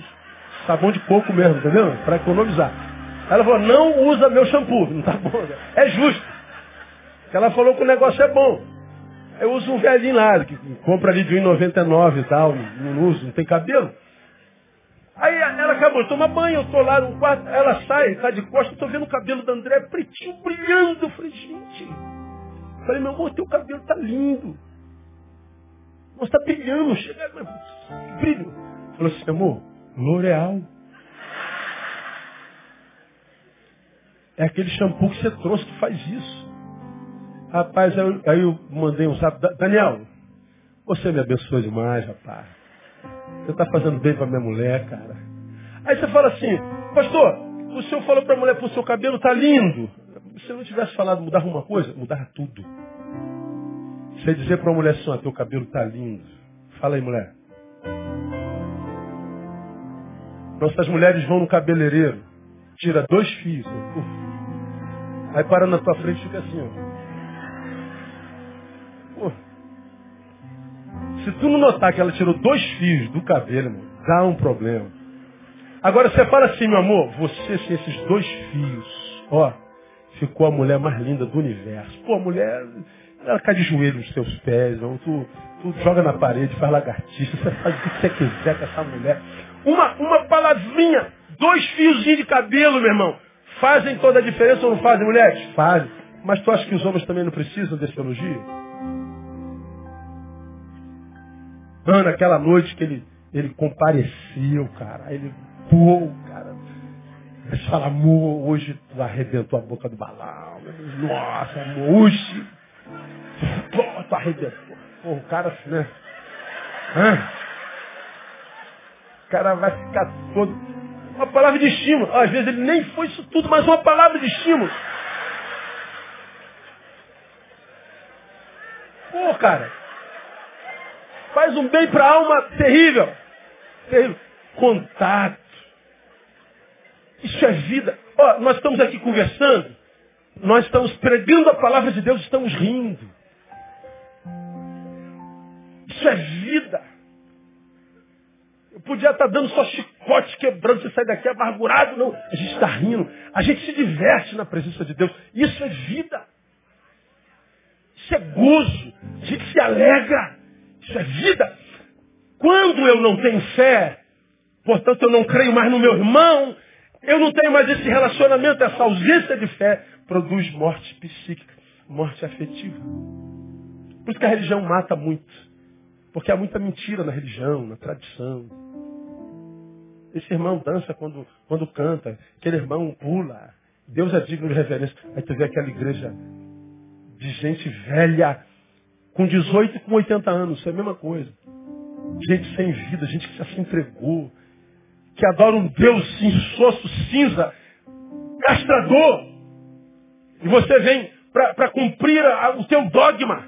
sabão de coco mesmo, entendeu? Para economizar. Ela falou, não usa meu shampoo. Não tá bom. Né? É justo. Ela falou que o negócio é bom. Eu uso um velhinho lá, que compra ali de 1,99 e tal, não uso, não tem cabelo. Aí ela acabou de tomar banho, eu tô lá no quarto, ela sai, tá de costas, tô vendo o cabelo da André pretinho, brilhando. Eu falei, gente. Eu falei, meu amor, teu cabelo tá lindo. Nossa, tá brilhando, chega, brilho. Falou assim, amor, L'Oreal. É aquele shampoo que você trouxe que faz isso. Rapaz, aí eu, aí eu mandei um zap. Daniel, você me abençoa demais, rapaz. Você está fazendo bem para minha mulher, cara. Aí você fala assim, pastor, o senhor falou para a mulher, o seu cabelo tá lindo. Se eu não tivesse falado mudar alguma coisa, mudar tudo. Você dizer para uma mulher assim, teu cabelo tá lindo. Fala aí, mulher. Nossas mulheres vão no cabeleireiro, tira dois fios. Uf. Aí para na tua frente e fica assim, ó. Se tu não notar que ela tirou dois fios do cabelo, meu, dá um problema. Agora você fala assim, meu amor, você sem esses dois fios, ó, ficou a mulher mais linda do universo. Pô, a mulher, ela cai de joelho nos teus pés, ou tu, tu joga na parede, faz lagartixa, você faz o que você quiser com essa mulher. Uma, uma palavrinha, dois fiozinhos de cabelo, meu irmão. Fazem toda a diferença ou não fazem, mulheres? Fazem. Mas tu acha que os homens também não precisam desse elogio? Ana, aquela noite que ele, ele compareceu, cara. Ele, pô, cara. Ele fala, amor, hoje tu arrebentou a boca do balão. Nossa, amor, hoje. Pô, tu arrebentou. Pô, o cara assim, né? Hã? O cara vai ficar todo. Uma palavra de estímulo. Às vezes ele nem foi isso tudo, mas uma palavra de estímulo. Pô, cara. Faz um bem para a alma terrível. Terrível. Contato. Isso é vida. Ó, nós estamos aqui conversando. Nós estamos pregando a palavra de Deus, estamos rindo. Isso é vida. Eu podia estar dando só chicote, quebrando, você sai daqui amargurado. Não, a gente está rindo. A gente se diverte na presença de Deus. Isso é vida. Isso é gozo. A gente se alegra. Isso é vida. Quando eu não tenho fé, portanto eu não creio mais no meu irmão, eu não tenho mais esse relacionamento, essa ausência de fé, produz morte psíquica, morte afetiva. Por isso que a religião mata muito. Porque há muita mentira na religião, na tradição. Esse irmão dança quando, quando canta. Aquele irmão pula. Deus é digno de reverência. Aí tu vê aquela igreja de gente velha, com 18 e com 80 anos. Isso é a mesma coisa. Gente sem vida, gente que já se entregou. Que adora um Deus insosso, cinza, castrador. E você vem para cumprir a, o teu dogma.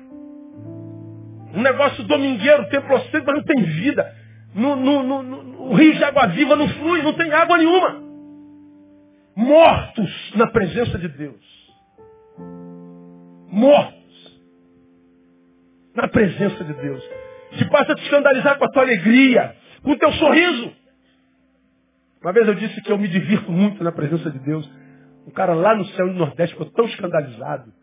Um negócio domingueiro, templocêntrico, mas não tem vida no, no, no, o rio de água viva não flui, não tem água nenhuma. mortos na presença de Deus. Mortos na presença de Deus. Se passa a te escandalizar com a tua alegria, com o teu sorriso. Uma vez eu disse que eu me divirto muito na presença de Deus. Um cara lá no céu no Nordeste ficou tão escandalizado.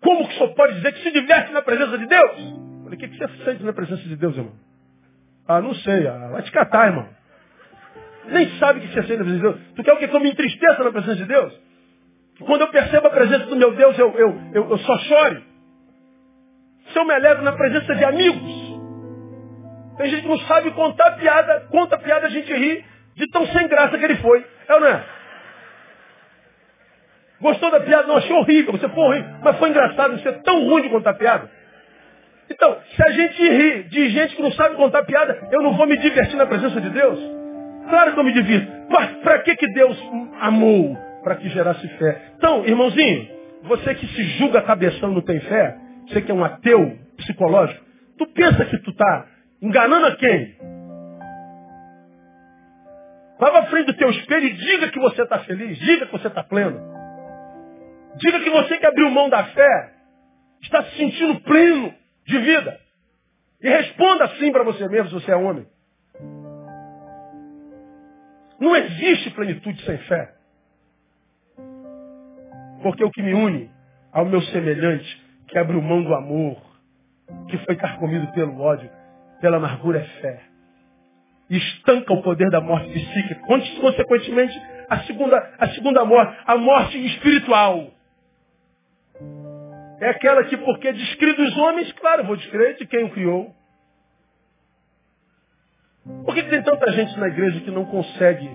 Como que o senhor pode dizer que se diverte na presença de Deus? Eu falei, o que, que você sente na presença de Deus, irmão? Ah, não sei. Ah, vai te catar, irmão. Nem sabe que você sente na presença de Deus. Tu quer o que? Que eu me entristeça na presença de Deus? Quando eu percebo a presença do meu Deus, eu, eu, eu, eu só choro. Se eu me alegro na presença de amigos. Tem gente que não sabe contar piada, conta piada, a gente ri de tão sem graça que ele foi. É ou não é? Gostou da piada? Não, achei horrível. Você foi horrível. Mas foi engraçado. Você é tão ruim de contar piada. Então, se a gente ri de gente que não sabe contar piada, eu não vou me divertir na presença de Deus? Claro que eu me divirto. Mas para que, que Deus amou? Para que gerasse fé. Então, irmãozinho, você que se julga cabeção não tem fé, você que é um ateu psicológico, tu pensa que tu está enganando a quem? Vá à frente do teu espelho e diga que você está feliz, diga que você está pleno. Diga que você que abriu mão da fé está se sentindo pleno de vida. E responda assim para você mesmo se você é homem. Não existe plenitude sem fé. Porque o que me une ao meu semelhante, que abriu mão do amor, que foi carcomido pelo ódio, pela amargura, é fé. Estanca o poder da morte psíquica. Consequentemente, a segunda, a segunda morte, a morte espiritual. É aquela que, porque descreve os homens, claro, vou descrever de quem o criou. Por que tem tanta gente na igreja que não consegue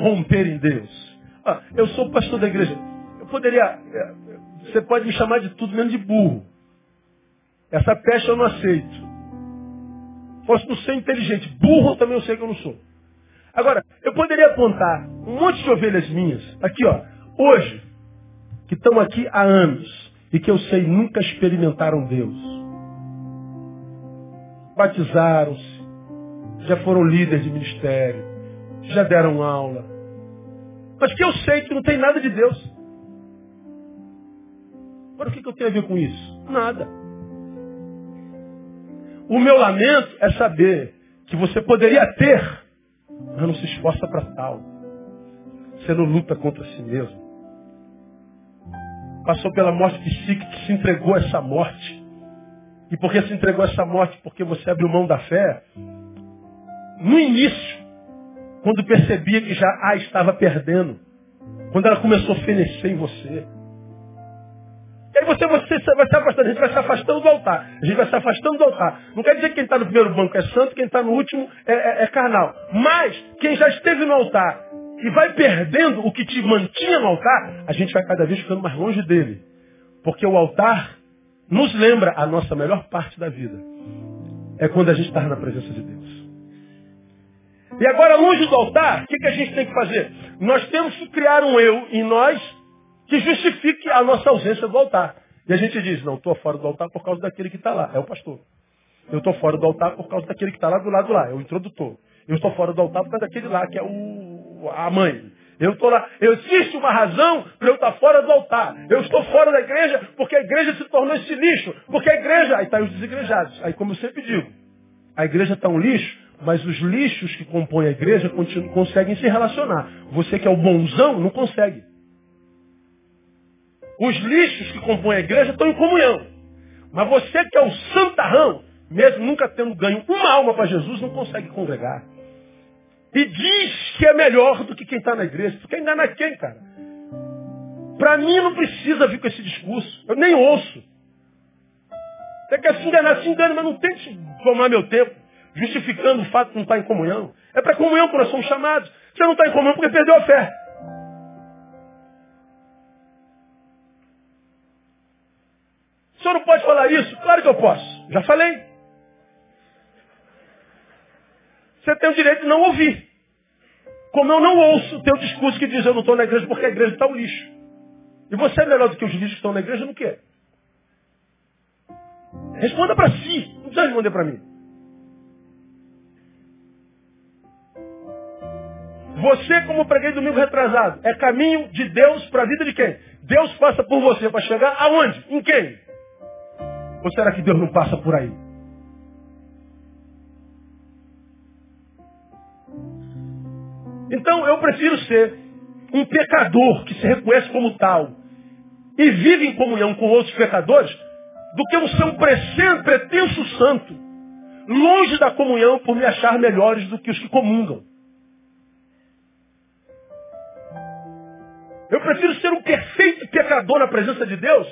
romper em Deus? Ah, eu sou pastor da igreja. Eu poderia. É, você pode me chamar de tudo menos de burro. Essa peste eu não aceito. Posso não ser inteligente. Burro também eu sei que eu não sou. Agora, eu poderia apontar um monte de ovelhas minhas. Aqui, ó. Hoje, que estão aqui há anos e que eu sei nunca experimentaram Deus. Batizaram-se, já foram líderes de ministério, já deram aula. Mas que eu sei que não tem nada de Deus. Agora o que, eu tenho a ver com isso? Nada. O meu lamento é saber que você poderia ter, mas não se esforça para tal. Você não luta contra si mesmo passou pela morte psíquica, que se entregou a essa morte. E por que se entregou a essa morte? Porque você abriu mão da fé. No início, quando percebia que já a estava perdendo. Quando ela começou a fenecer em você. E aí você, você vai se afastando, a gente vai se afastando do altar. A gente vai se afastando do altar. Não quer dizer que quem está no primeiro banco é santo, quem está no último é, é, é carnal. Mas quem já esteve no altar e vai perdendo o que te mantinha no altar, a gente vai cada vez ficando mais longe dele. Porque o altar nos lembra a nossa melhor parte da vida. É quando a gente está na presença de Deus. E agora, longe do altar, o que, que a gente tem que fazer? Nós temos que criar um eu em nós que justifique a nossa ausência do altar. E a gente diz, não, estou fora do altar por causa daquele que está lá, é o pastor. Eu estou fora do altar por causa daquele que está lá do lado lá, é o introdutor. Eu estou fora do altar por causa daquele lá, que é o, a mãe. Eu estou lá. Existe uma razão para eu estar fora do altar. Eu estou fora da igreja porque a igreja se tornou esse lixo. Porque a igreja. Aí está os desigrejados. Aí, como eu sempre digo, a igreja está um lixo, mas os lixos que compõem a igreja conseguem se relacionar. Você que é o bonzão, não consegue. Os lixos que compõem a igreja estão em comunhão. Mas você que é o santarrão, mesmo nunca tendo ganho uma alma para Jesus, não consegue congregar. E diz que é melhor do que quem está na igreja. Tu quer enganar quem, cara? Para mim não precisa vir com esse discurso. Eu nem ouço. Você quer se enganar, se engana, mas não tente tomar meu tempo, justificando o fato de não estar em comunhão. É para comunhão que nós somos chamados. Você não está em comunhão porque perdeu a fé. O senhor não pode falar isso? Claro que eu posso. Já falei. Você tem o direito de não ouvir. Como eu não ouço o teu discurso que diz eu não estou na igreja porque a igreja está um lixo. E você é melhor do que os lixos que estão na igreja no quê? Responda para si, não precisa responder para mim. Você, como preguei domingo retrasado, é caminho de Deus para a vida de quem? Deus passa por você para chegar aonde? Em quem? Ou será que Deus não passa por aí? Então eu prefiro ser um pecador que se reconhece como tal e vive em comunhão com outros pecadores do que um um pretenso santo, longe da comunhão por me achar melhores do que os que comungam. Eu prefiro ser um perfeito pecador na presença de Deus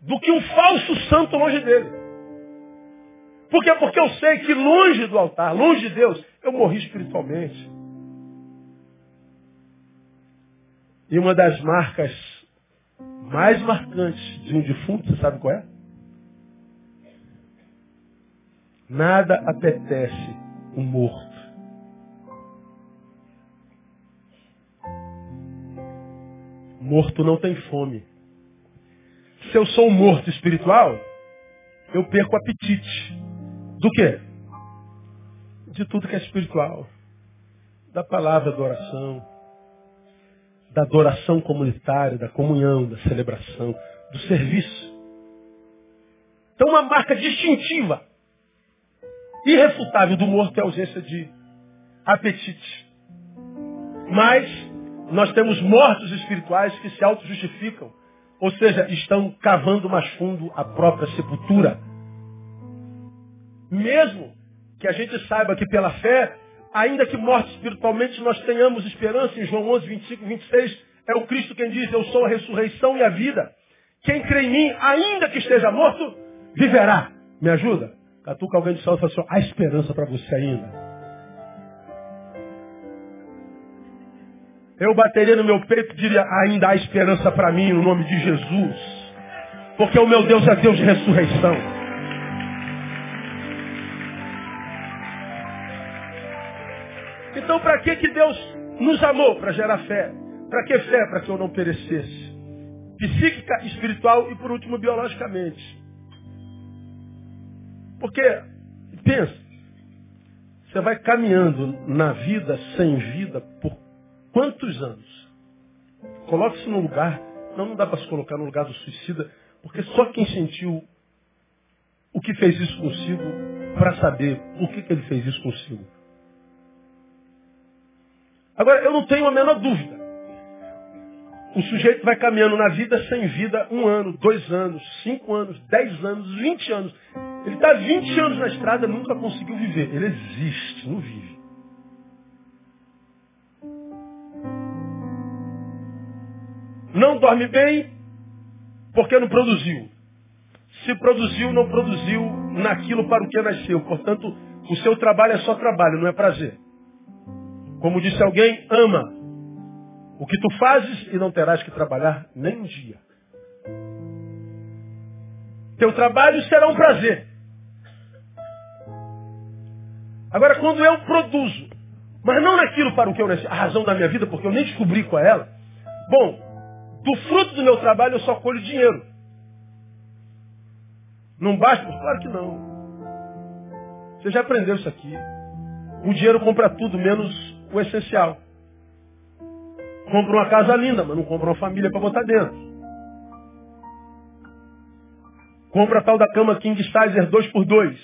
do que um falso santo longe dele. Por quê? Porque eu sei que longe do altar, longe de Deus, eu morri espiritualmente. E uma das marcas mais marcantes de um defunto, você sabe qual é? Nada apetece um morto. Morto não tem fome. Se eu sou um morto espiritual, eu perco apetite. Do quê? De tudo que é espiritual. Da palavra, da oração, da adoração comunitária, da comunhão, da celebração, do serviço. Então, uma marca distintiva, irrefutável do morto é a ausência de apetite. Mas nós temos mortos espirituais que se auto-justificam, ou seja, estão cavando mais fundo a própria sepultura. Mesmo que a gente saiba que pela fé ainda que mortos espiritualmente, nós tenhamos esperança, em João 11, 25, 26, é o Cristo quem diz, eu sou a ressurreição e a vida. Quem crê em mim, ainda que esteja morto, viverá. Me ajuda? Catuca alguém do céu e fala assim, há esperança para você ainda. Eu bateria no meu peito e diria, ainda há esperança para mim, no nome de Jesus. Porque o meu Deus é Deus de ressurreição. Então, para que, que Deus nos amou? Para gerar fé. Para que fé? Para que eu não perecesse. Psíquica, espiritual e, por último, biologicamente. Porque, pensa, você vai caminhando na vida sem vida por quantos anos? Coloque-se no lugar, não, não dá para se colocar no lugar do suicida, porque só quem sentiu o que fez isso consigo para saber por que, que ele fez isso consigo. Agora, eu não tenho a menor dúvida. O sujeito vai caminhando na vida sem vida um ano, dois anos, cinco anos, dez anos, vinte anos. Ele está 20 anos na estrada, nunca conseguiu viver. Ele existe, não vive. Não dorme bem porque não produziu. Se produziu, não produziu naquilo para o que nasceu. Portanto, o seu trabalho é só trabalho, não é prazer. Como disse alguém, ama o que tu fazes e não terás que trabalhar nem um dia. Teu trabalho será um prazer. Agora, quando eu produzo, mas não naquilo para o que eu nasci, a razão da minha vida, porque eu nem descobri qual é ela. Bom, do fruto do meu trabalho eu só colho dinheiro. Não basta? Claro que não. Você já aprendeu isso aqui. O dinheiro compra tudo, menos o essencial. Compra uma casa linda, mas não compra uma família para botar dentro. Compra a tal da cama King Sizer 2x2.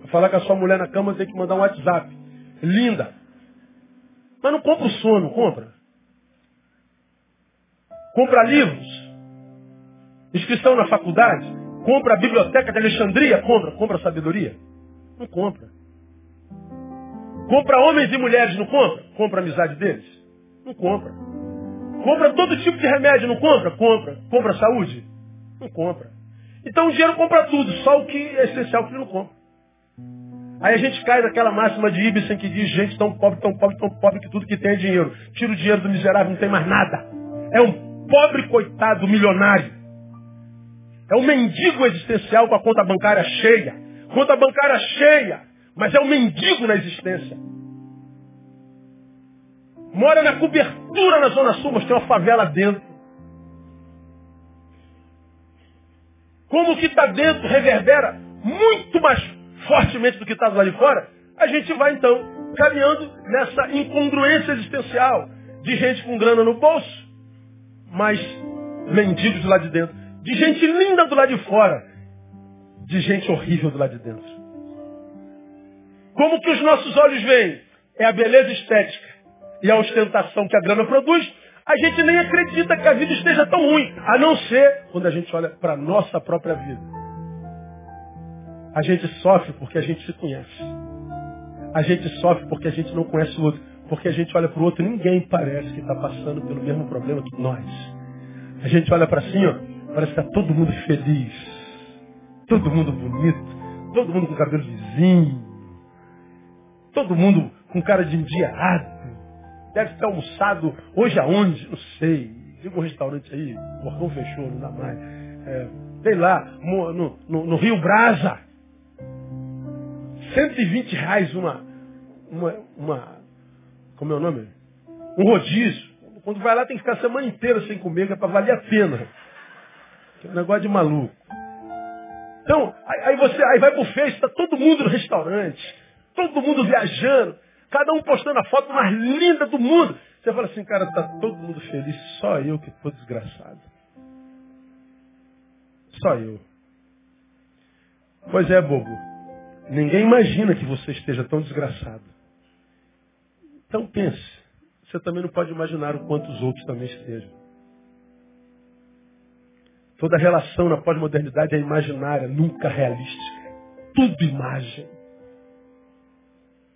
Para falar com a sua mulher na cama tem que mandar um WhatsApp. Linda. Mas não compra o sono, compra. Compra livros. Inscrição na faculdade. Compra a biblioteca de Alexandria. Compra. Compra sabedoria. Não compra. Compra homens e mulheres, não compra? Compra a amizade deles? Não compra. Compra todo tipo de remédio, não compra? Compra. Compra saúde? Não compra. Então o dinheiro compra tudo, só o que é essencial que ele não compra. Aí a gente cai naquela máxima de Ibsen que diz gente tão pobre, tão pobre, tão pobre que tudo que tem é dinheiro. Tira o dinheiro do miserável, não tem mais nada. É um pobre coitado milionário. É um mendigo existencial com a conta bancária cheia. Conta bancária cheia mas é um mendigo na existência. Mora na cobertura na Zona Sul, mas tem uma favela dentro. Como o que está dentro reverbera muito mais fortemente do que está lá de fora, a gente vai então caminhando nessa incongruência existencial de gente com grana no bolso, mas mendigos lado de dentro. De gente linda do lado de fora, de gente horrível do lado de dentro. Como que os nossos olhos veem? É a beleza estética e a ostentação que a grana produz. A gente nem acredita que a vida esteja tão ruim, a não ser quando a gente olha para a nossa própria vida. A gente sofre porque a gente se conhece. A gente sofre porque a gente não conhece o outro. Porque a gente olha para o outro e ninguém parece que está passando pelo mesmo problema que nós. A gente olha para ó, parece que está todo mundo feliz. Todo mundo bonito. Todo mundo com cabelo lisinho. Todo mundo com cara de endiado. Deve ter almoçado hoje aonde? Não sei. Diga um restaurante aí, o portão fechou, não dá mais. É, sei lá, no, no, no Rio Brasa. 120 reais uma, uma, uma, como é o nome? Um rodízio. Quando vai lá tem que ficar a semana inteira sem comer, que é para valer a pena. É um negócio de maluco. Então, aí, você aí vai pro Face, está todo mundo no restaurante, todo mundo viajando. Cada um postando a foto mais linda do mundo. Você fala assim, cara, tá todo mundo feliz, só eu que estou desgraçado. Só eu. Pois é, bobo. Ninguém imagina que você esteja tão desgraçado. Então pense. Você também não pode imaginar o quanto os outros também estejam. Toda relação na pós-modernidade é imaginária, nunca realística. Tudo imagem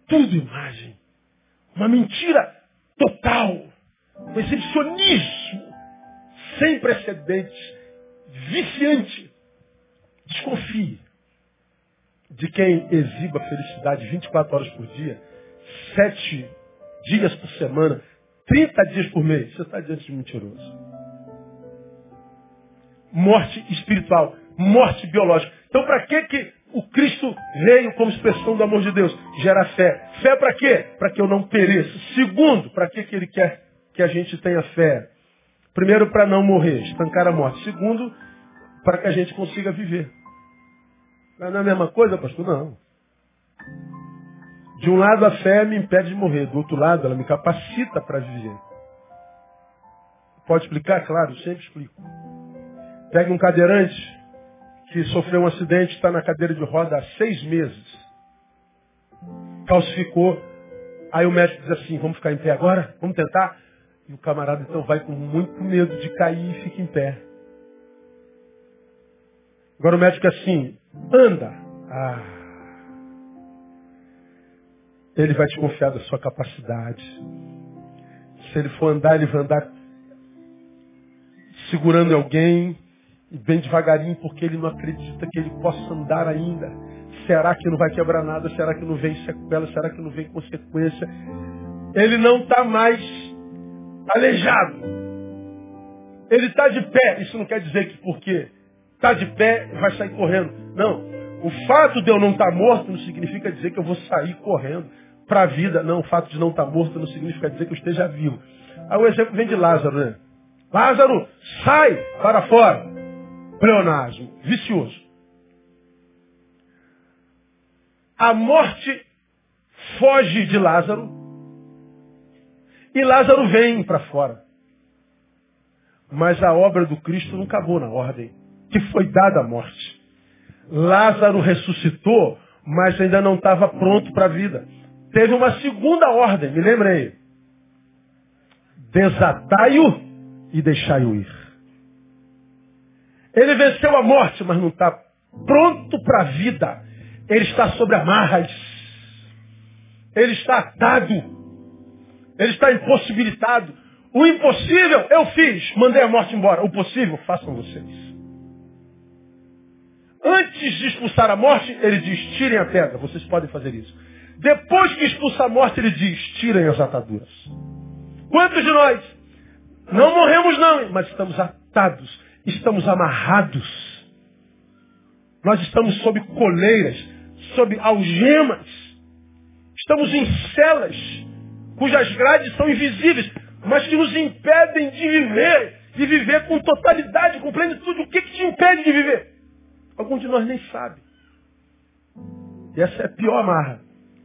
tudo imagem. Uma mentira total. Um exibicionismo sem precedentes, viciante. Desconfie de quem exiba felicidade 24 horas por dia, 7 dias por semana, 30 dias por mês. Você está diante de mentiroso. Morte espiritual, morte biológica. Então, para que, que o Cristo veio como expressão do amor de Deus. Gera fé. Fé para quê? Para que eu não pereça. Segundo, para que, ele quer que a gente tenha fé? Primeiro, para não morrer, estancar a morte. Segundo, para que a gente consiga viver. Não é a mesma coisa, pastor? Não. De um lado, a fé me impede de morrer. Do outro lado, ela me capacita para viver. Pode explicar? Claro, sempre explico. Pega um cadeirante, que sofreu um acidente, está na cadeira de roda há seis meses. Calcificou. Aí o médico diz assim, vamos ficar em pé agora? Vamos tentar? E o camarada então vai com muito medo de cair e fica em pé. Agora o médico é assim, anda. Ah. Ele vai te confiar da sua capacidade. Se ele for andar, ele vai andar segurando alguém, e bem devagarinho, porque ele não acredita que ele possa andar ainda. Será que não vai quebrar nada? Será que não vem sequela? Será que não vem consequência? Ele não está mais aleijado. Ele está de pé. Isso não quer dizer que porque está de pé vai sair correndo. Não. O fato de eu não estar tá morto não significa dizer que eu vou sair correndo para a vida. Não, o fato de não estar tá morto não significa dizer que eu esteja vivo. Aí o exemplo vem de Lázaro, né? Lázaro, sai para fora pleonasmo, vicioso. A morte foge de Lázaro e Lázaro vem para fora. Mas a obra do Cristo não acabou na ordem que foi dada à morte. Lázaro ressuscitou, mas ainda não estava pronto para a vida. Teve uma segunda ordem, me lembrei. Desatai-o e deixai-o ir. Ele venceu a morte, mas não está pronto para a vida. Ele está sobre amarras. Ele está atado. Ele está impossibilitado. O impossível eu fiz, mandei a morte embora. O possível, façam vocês. Antes de expulsar a morte, ele diz, tirem a pedra, vocês podem fazer isso. Depois que expulsa a morte, ele diz, tirem as ataduras. Quantos de nós não morremos não, mas estamos atados estamos amarrados. Nós estamos sob coleiras, sob algemas. Estamos em celas, cujas grades são invisíveis, mas que nos impedem de viver, de viver com totalidade, com plenitude. O que, que te impede de viver? Alguns de nós nem sabe. E essa é a pior amarra.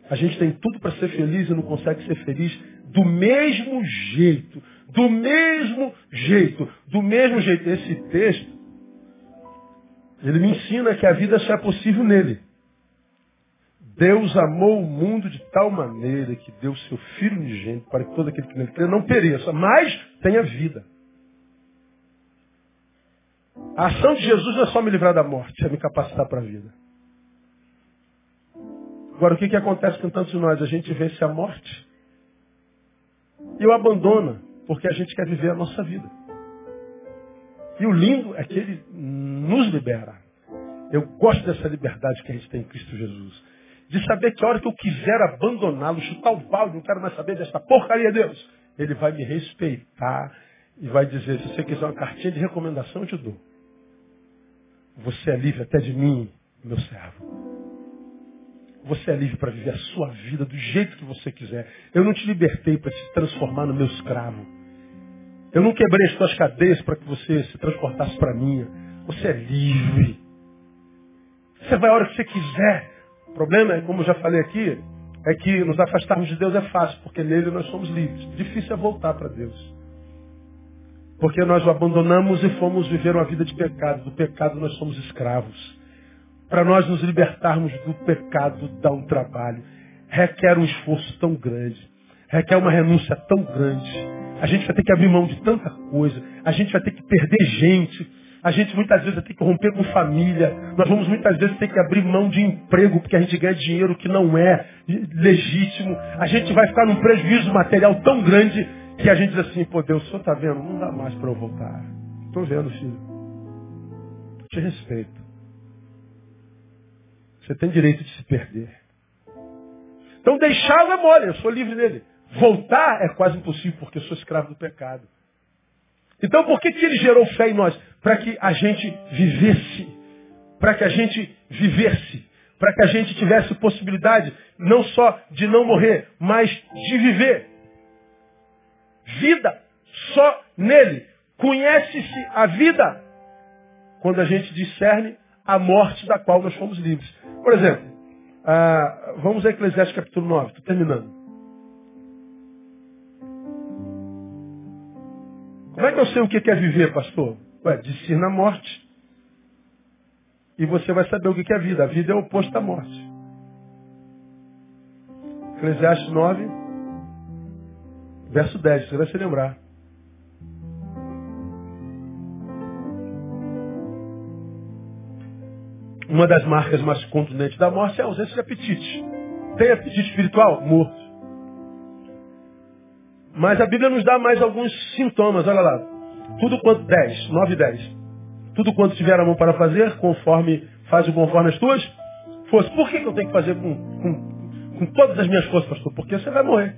A gente tem tudo para ser feliz e não consegue ser feliz do mesmo jeito. Do mesmo jeito. Do mesmo jeito. Esse texto, ele me ensina que a vida só é possível nele. Deus amou o mundo de tal maneira que deu seu Filho unigênito para que todo aquele que nele crê não pereça, mas tenha vida. A ação de Jesus não é só me livrar da morte, é me capacitar para a vida. Agora, o que, que acontece com tantos de nós? A gente vence a morte e o abandona, porque a gente quer viver a nossa vida. E o lindo é que ele nos libera. Eu gosto dessa liberdade que a gente tem em Cristo Jesus. De saber que a hora que eu quiser abandoná-lo, chutar o balde, não quero mais saber dessa porcaria, Deus. Ele vai me respeitar e vai dizer, se você quiser uma cartinha de recomendação, eu te dou. Você é livre até de mim, meu servo. Você é livre para viver a sua vida do jeito que você quiser. Eu não te libertei para te transformar no meu escravo. Eu não quebrei as tuas cadeias para que você se transportasse para minha. Você é livre. Você vai a hora que você quiser. O problema é, como eu já falei aqui, é que nos afastarmos de Deus é fácil, porque nele nós somos livres. Difícil é voltar para Deus. Porque nós o abandonamos e fomos viver uma vida de pecado. Do pecado nós somos escravos. Para nós nos libertarmos do pecado dá um trabalho. Requer um esforço tão grande. Requer uma renúncia tão grande. A gente vai ter que abrir mão de tanta coisa. A gente vai ter que perder gente. A gente muitas vezes vai ter que romper com família. Nós vamos muitas vezes ter que abrir mão de emprego porque a gente ganha dinheiro que não é legítimo. A gente vai ficar num prejuízo material tão grande que a gente diz assim, pô Deus, o senhor está vendo? Não dá mais para eu voltar. Estou vendo, filho. Te respeito. Você tem direito de se perder. Então deixá-lo é mole, eu sou livre dele. Voltar é quase impossível, porque eu sou escravo do pecado. Então por que, que ele gerou fé em nós? Para que a gente vivesse. Para que a gente vivesse. Para que a gente tivesse possibilidade não só de não morrer, mas de viver. Vida só nele. Conhece-se a vida quando a gente discerne a morte da qual nós fomos livres. Por exemplo, ah, vamos a Eclesiastes capítulo 9, estou terminando. Como é que eu sei o que é viver, pastor? Ué, discirna a morte. E você vai saber o que é a vida. A vida é o oposto da morte. Eclesiastes 9, verso 10, você vai se lembrar. Uma das marcas mais contundentes da morte é a ausência de apetite. Tem apetite espiritual? Morto. Mas a Bíblia nos dá mais alguns sintomas, olha lá. Tudo quanto 10, 9 e 10. Tudo quanto tiver a mão para fazer, conforme faz o conforme as tuas forças. Por que, que eu tenho que fazer com, com, com todas as minhas forças, pastor? Porque você vai morrer.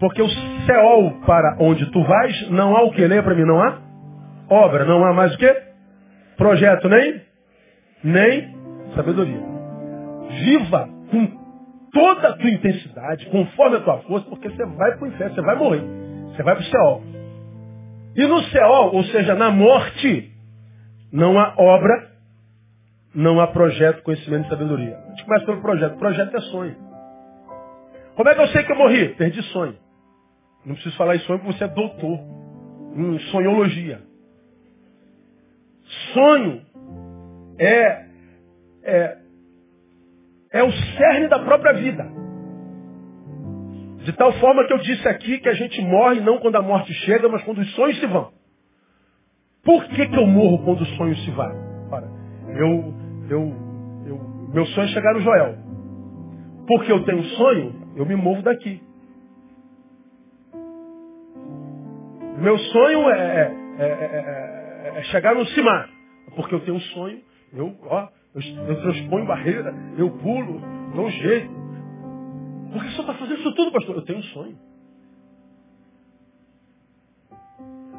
Porque o céu para onde tu vais, não há o que? Leia para mim, não há? Obra, não há mais o que? Projeto, nem? Nem sabedoria. Viva com toda a tua intensidade, conforme a tua força, porque você vai para o inferno, você vai morrer. Você vai para o céu. E no céu, ou seja, na morte, não há obra, não há projeto, conhecimento e sabedoria. A gente começa pelo projeto. Projeto é sonho. Como é que eu sei que eu morri? Perdi sonho. Não preciso falar em sonho porque você é doutor em sonhologia. Sonho é é, é o cerne da própria vida. De tal forma que eu disse aqui que a gente morre não quando a morte chega, mas quando os sonhos se vão. Por que, que eu morro quando os sonhos se vão? Ora, eu, eu, eu, meu sonho é chegar no Joel. Porque eu tenho um sonho, eu me movo daqui. Meu sonho é, é, é, é chegar no Cimar. Porque eu tenho um sonho, eu, ó, eu, transponho barreira, eu pulo, dou um jeito. Por que o senhor está fazendo isso tudo, pastor? Eu tenho um sonho.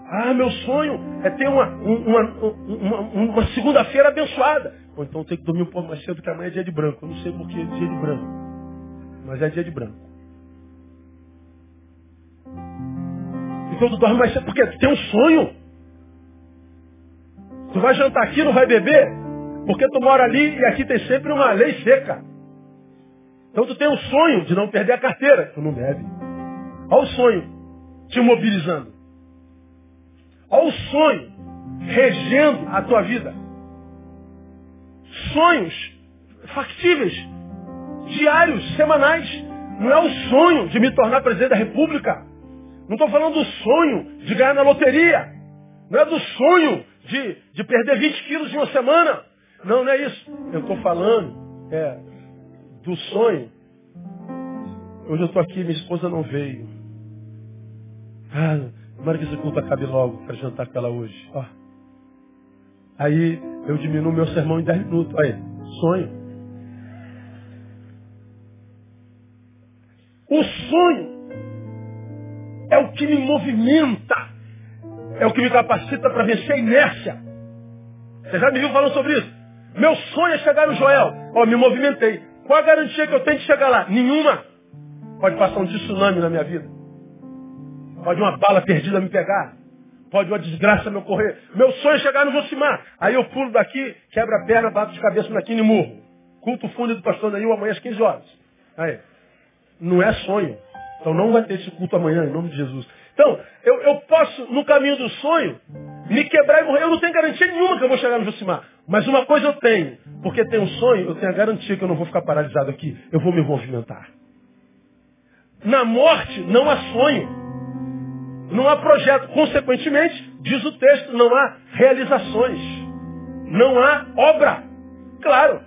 Ah, meu sonho é ter uma, uma, uma, uma segunda-feira abençoada. Ou então tem que dormir um pouco mais cedo, que amanhã é dia de branco. Eu não sei por que é dia de branco. Mas é dia de branco. Então tu dorme mais cedo porque tu tem um sonho. Tu vai jantar aqui, não vai beber? Porque tu mora ali e aqui tem sempre uma lei seca. Então tu tem o sonho de não perder a carteira. Tu não bebe. Olha o sonho te mobilizando. Olha o sonho regendo a tua vida. Sonhos factíveis, diários, semanais. Não é o sonho de me tornar presidente da República. Não estou falando do sonho de ganhar na loteria. Não é do sonho de, de perder 20 quilos em uma semana. Não, não é isso. Eu estou falando é, do sonho. Hoje eu estou aqui, minha esposa não veio. Ah, tomara que esse culto acabe logo para jantar com ela hoje. Ó. Aí eu diminuo meu sermão em 10 minutos. Aí, sonho. O sonho é o que me movimenta. É o que me capacita para vencer a inércia. Você já me viu falando sobre isso? Meu sonho é chegar no Joel. Ó, oh, me movimentei. Qual a garantia que eu tenho de chegar lá? Nenhuma. Pode passar um tsunami na minha vida. Pode uma bala perdida me pegar. Pode uma desgraça me ocorrer. Meu sonho é chegar no Josimar. Aí eu pulo daqui, quebra a perna, bato de cabeça na quina e morro. Culto fundo do pastor Danil amanhã às 15 horas. Aí. Não é sonho. Então não vai ter esse culto amanhã, em nome de Jesus. Então, eu, eu posso, no caminho do sonho, me quebrar e morrer. Eu não tenho garantia nenhuma que eu vou chegar no Josimar. Mas uma coisa eu tenho, porque tem um sonho, eu tenho a garantia que eu não vou ficar paralisado aqui. Eu vou me movimentar. Na morte não há sonho. Não há projeto. Consequentemente, diz o texto, não há realizações. Não há obra. Claro.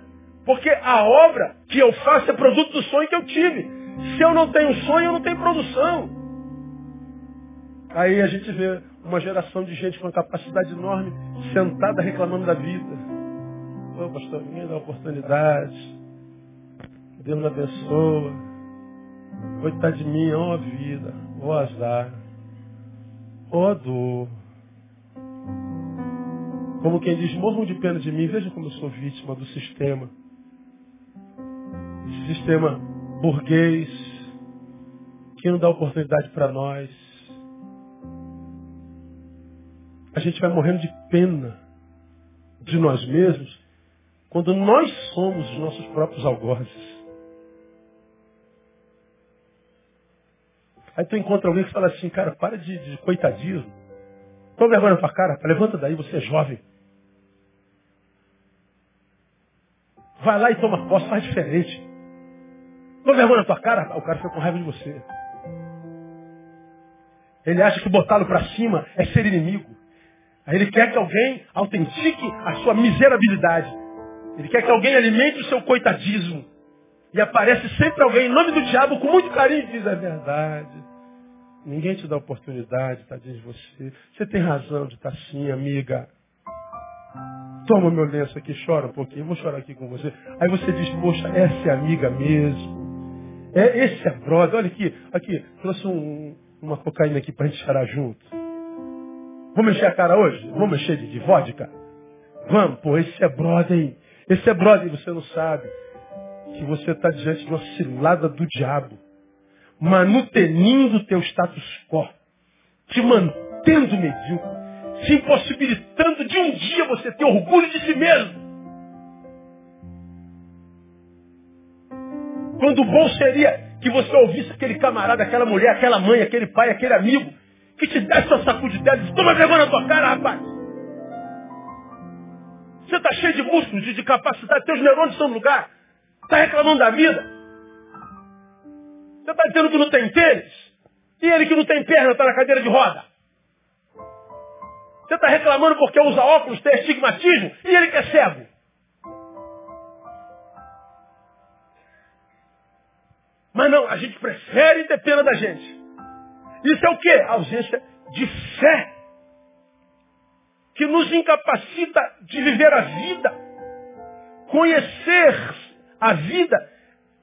Porque a obra que eu faço é produto do sonho que eu tive. Se eu não tenho sonho, eu não tenho produção. Aí a gente vê uma geração de gente com uma capacidade enorme, sentada reclamando da vida. Ô pastor, ninguém dá oportunidade. Deus me abençoa. Coitado de mim, ó vida, ó azar, ó dor. Como quem diz, morram de pena de mim, veja como eu sou vítima do sistema. Esse sistema burguês, que não dá oportunidade para nós. A gente vai morrendo de pena de nós mesmos quando nós somos os nossos próprios algozes. Aí tu encontra alguém que fala assim, cara, para de, de coitadismo. Toma vergonha na tua cara, levanta daí, você é jovem. Vai lá e toma posse, faz diferente. Não vergonha na tua cara? O cara fica com raiva de você. Ele acha que botá-lo para cima é ser inimigo. Aí ele quer que alguém autentique a sua miserabilidade. Ele quer que alguém alimente o seu coitadismo. E aparece sempre alguém em nome do diabo com muito carinho e diz a verdade. Ninguém te dá oportunidade, tadinho de você. Você tem razão de estar assim, amiga. Toma meu lenço aqui, chora um pouquinho, vou chorar aqui com você. Aí você diz, poxa, essa é amiga mesmo. É, esse é brother. Olha aqui, aqui, trouxe um, uma cocaína aqui pra gente cheirar junto. Vamos mexer a cara hoje? Vamos mexer de, de vodka? Vamos, pô, esse é brother, hein? Esse é brother você não sabe que você está diante de uma cilada do diabo, manutenindo o teu status quo, te mantendo medíocre, te impossibilitando de um dia você ter orgulho de si mesmo. Quando bom seria que você ouvisse aquele camarada, aquela mulher, aquela mãe, aquele pai, aquele amigo, que te desse uma sacudidela e disse, toma vergonha na tua cara, rapaz. Você está cheio de músculos, de, de capacidade, teus neurônios estão no lugar. Está reclamando da vida. Você está dizendo que não tem tênis. E ele que não tem perna está na cadeira de roda. Você está reclamando porque usa óculos, tem estigmatismo, e ele que é cego. Mas não, a gente prefere ter pena da gente. Isso é o quê? A ausência de fé. Que nos incapacita de viver a vida. Conhecer a vida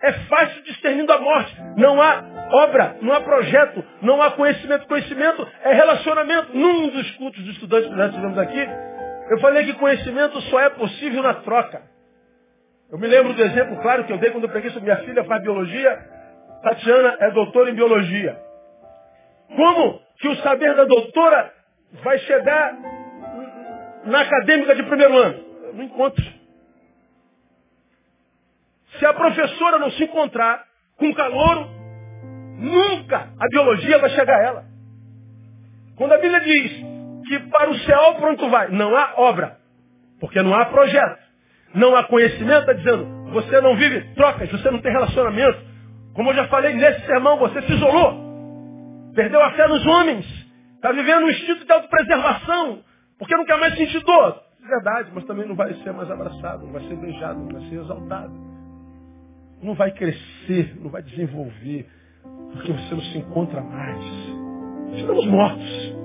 é fácil discernindo a morte. Não há obra, não há projeto, não há conhecimento. Conhecimento é relacionamento. Num dos cultos dos estudantes que nós tivemos aqui, eu falei que conhecimento só é possível na troca. Eu me lembro do exemplo claro que eu dei quando eu peguei sobre minha filha faz biologia Tatiana é doutora em biologia. Como que o saber da doutora vai chegar na acadêmica de primeiro ano? Não encontro. Se a professora não se encontrar com calor, nunca a biologia vai chegar a ela. Quando a Bíblia diz que para o céu pronto vai, não há obra, porque não há projeto, não há conhecimento, está dizendo, você não vive trocas, você não tem relacionamento. Como eu já falei nesse sermão, você se isolou, perdeu a fé nos homens, está vivendo um instinto de autopreservação, porque não quer mais sentir dor. Verdade, mas também não vai ser mais abraçado, não vai ser beijado, não vai ser exaltado não vai crescer, não vai desenvolver, porque você não se encontra mais. Estamos mortos.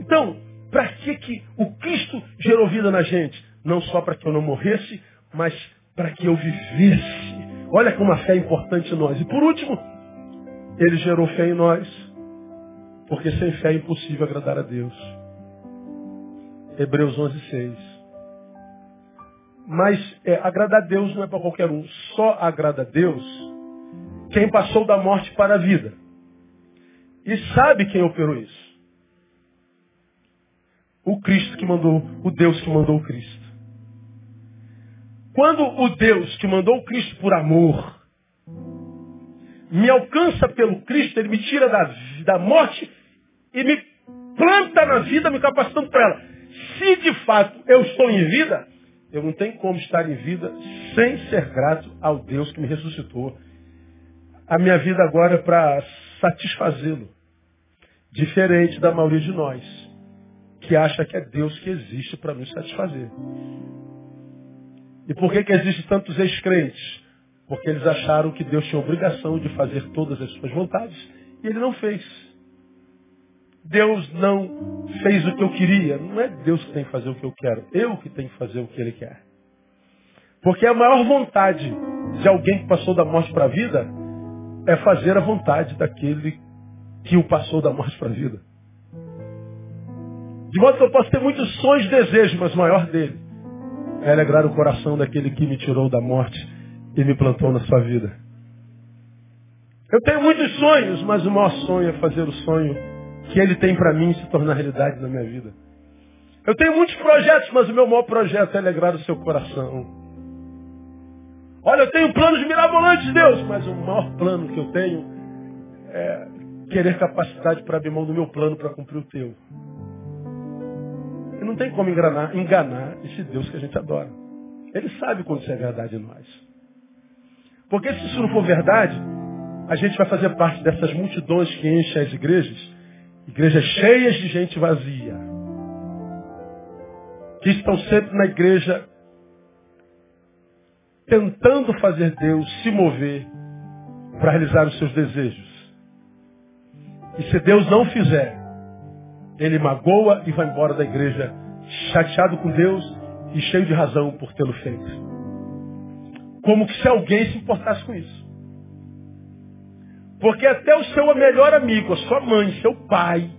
Então, para que, que o Cristo gerou vida na gente? Não só para que eu não morresse, mas para que eu vivesse. Olha como a fé é importante em nós. E por último, ele gerou fé em nós, porque sem fé é impossível agradar a Deus. Hebreus 11, 6. Mas é, agradar a Deus não é para qualquer um. Só agrada a Deus quem passou da morte para a vida. E sabe quem operou isso? O Cristo que mandou, o Deus que mandou o Cristo. Quando o Deus que mandou o Cristo por amor me alcança pelo Cristo, ele me tira da, da morte e me planta na vida, me capacitando para ela. Se de fato eu estou em vida, eu não tenho como estar em vida sem ser grato ao Deus que me ressuscitou. A minha vida agora é para satisfazê-lo. Diferente da maioria de nós, que acha que é Deus que existe para nos satisfazer. E por que, que existem tantos ex-crentes? Porque eles acharam que Deus tinha obrigação de fazer todas as suas vontades e ele não fez. Deus não fez o que eu queria. Não é Deus que tem que fazer o que eu quero. Eu que tenho que fazer o que Ele quer. Porque a maior vontade de alguém que passou da morte para a vida é fazer a vontade daquele que o passou da morte para a vida. De modo que eu posso ter muitos sonhos e desejos, mas o maior dele é alegrar o coração daquele que me tirou da morte e me plantou na sua vida. Eu tenho muitos sonhos, mas o maior sonho é fazer o sonho que Ele tem para mim se tornar realidade na minha vida. Eu tenho muitos projetos, mas o meu maior projeto é alegrar o seu coração. Olha, eu tenho planos mirabolantes, Deus, mas o maior plano que eu tenho é querer capacidade para abrir mão do meu plano para cumprir o teu. E não tem como enganar, enganar esse Deus que a gente adora. Ele sabe quando isso é verdade em nós. Porque se isso não for verdade, a gente vai fazer parte dessas multidões que enchem as igrejas Igrejas cheias de gente vazia. Que estão sempre na igreja tentando fazer Deus se mover para realizar os seus desejos. E se Deus não fizer, ele magoa e vai embora da igreja chateado com Deus e cheio de razão por tê-lo feito. Como que se alguém se importasse com isso. Porque até o seu melhor amigo, a sua mãe, seu pai,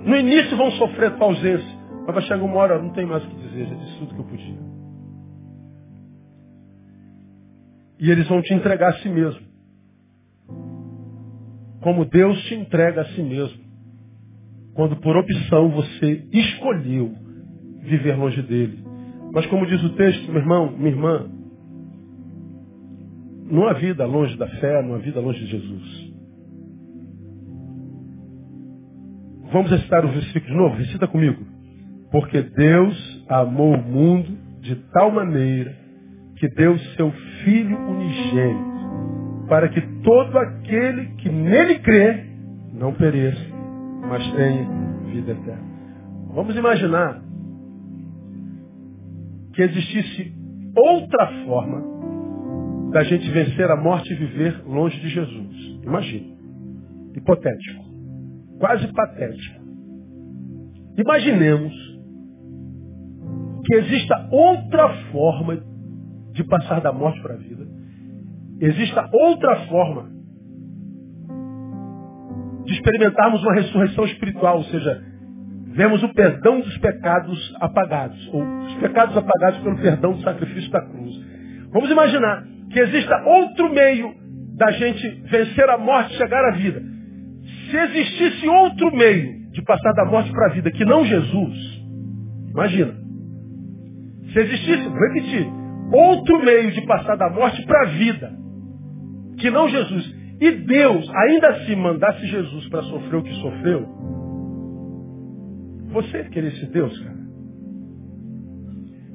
no início vão sofrer tua ausência. Mas vai chegar uma hora, não tem mais o que dizer, já disse tudo que eu podia. E eles vão te entregar a si mesmo. Como Deus te entrega a si mesmo. Quando por opção você escolheu viver longe dele. Mas como diz o texto, meu irmão, minha irmã, não há vida longe da fé, não há vida longe de Jesus. Vamos recitar o versículo de novo? Recita comigo. Porque Deus amou o mundo de tal maneira que deu seu Filho unigênito, para que todo aquele que nele crê não pereça, mas tenha vida eterna. Vamos imaginar que existisse outra forma da gente vencer a morte e viver longe de Jesus. Imagine. Hipotético. Quase patético. Imaginemos que exista outra forma de passar da morte para a vida. Exista outra forma de experimentarmos uma ressurreição espiritual, ou seja, vemos o perdão dos pecados apagados, ou os pecados apagados pelo perdão do sacrifício da cruz. Vamos imaginar que exista outro meio da gente vencer a morte e chegar à vida. Se existisse outro meio de passar da morte para a vida que não Jesus, imagina. Se existisse, vou repetir, outro meio de passar da morte para a vida, que não Jesus. E Deus, ainda assim, mandasse Jesus para sofrer o que sofreu, você queria esse Deus, cara?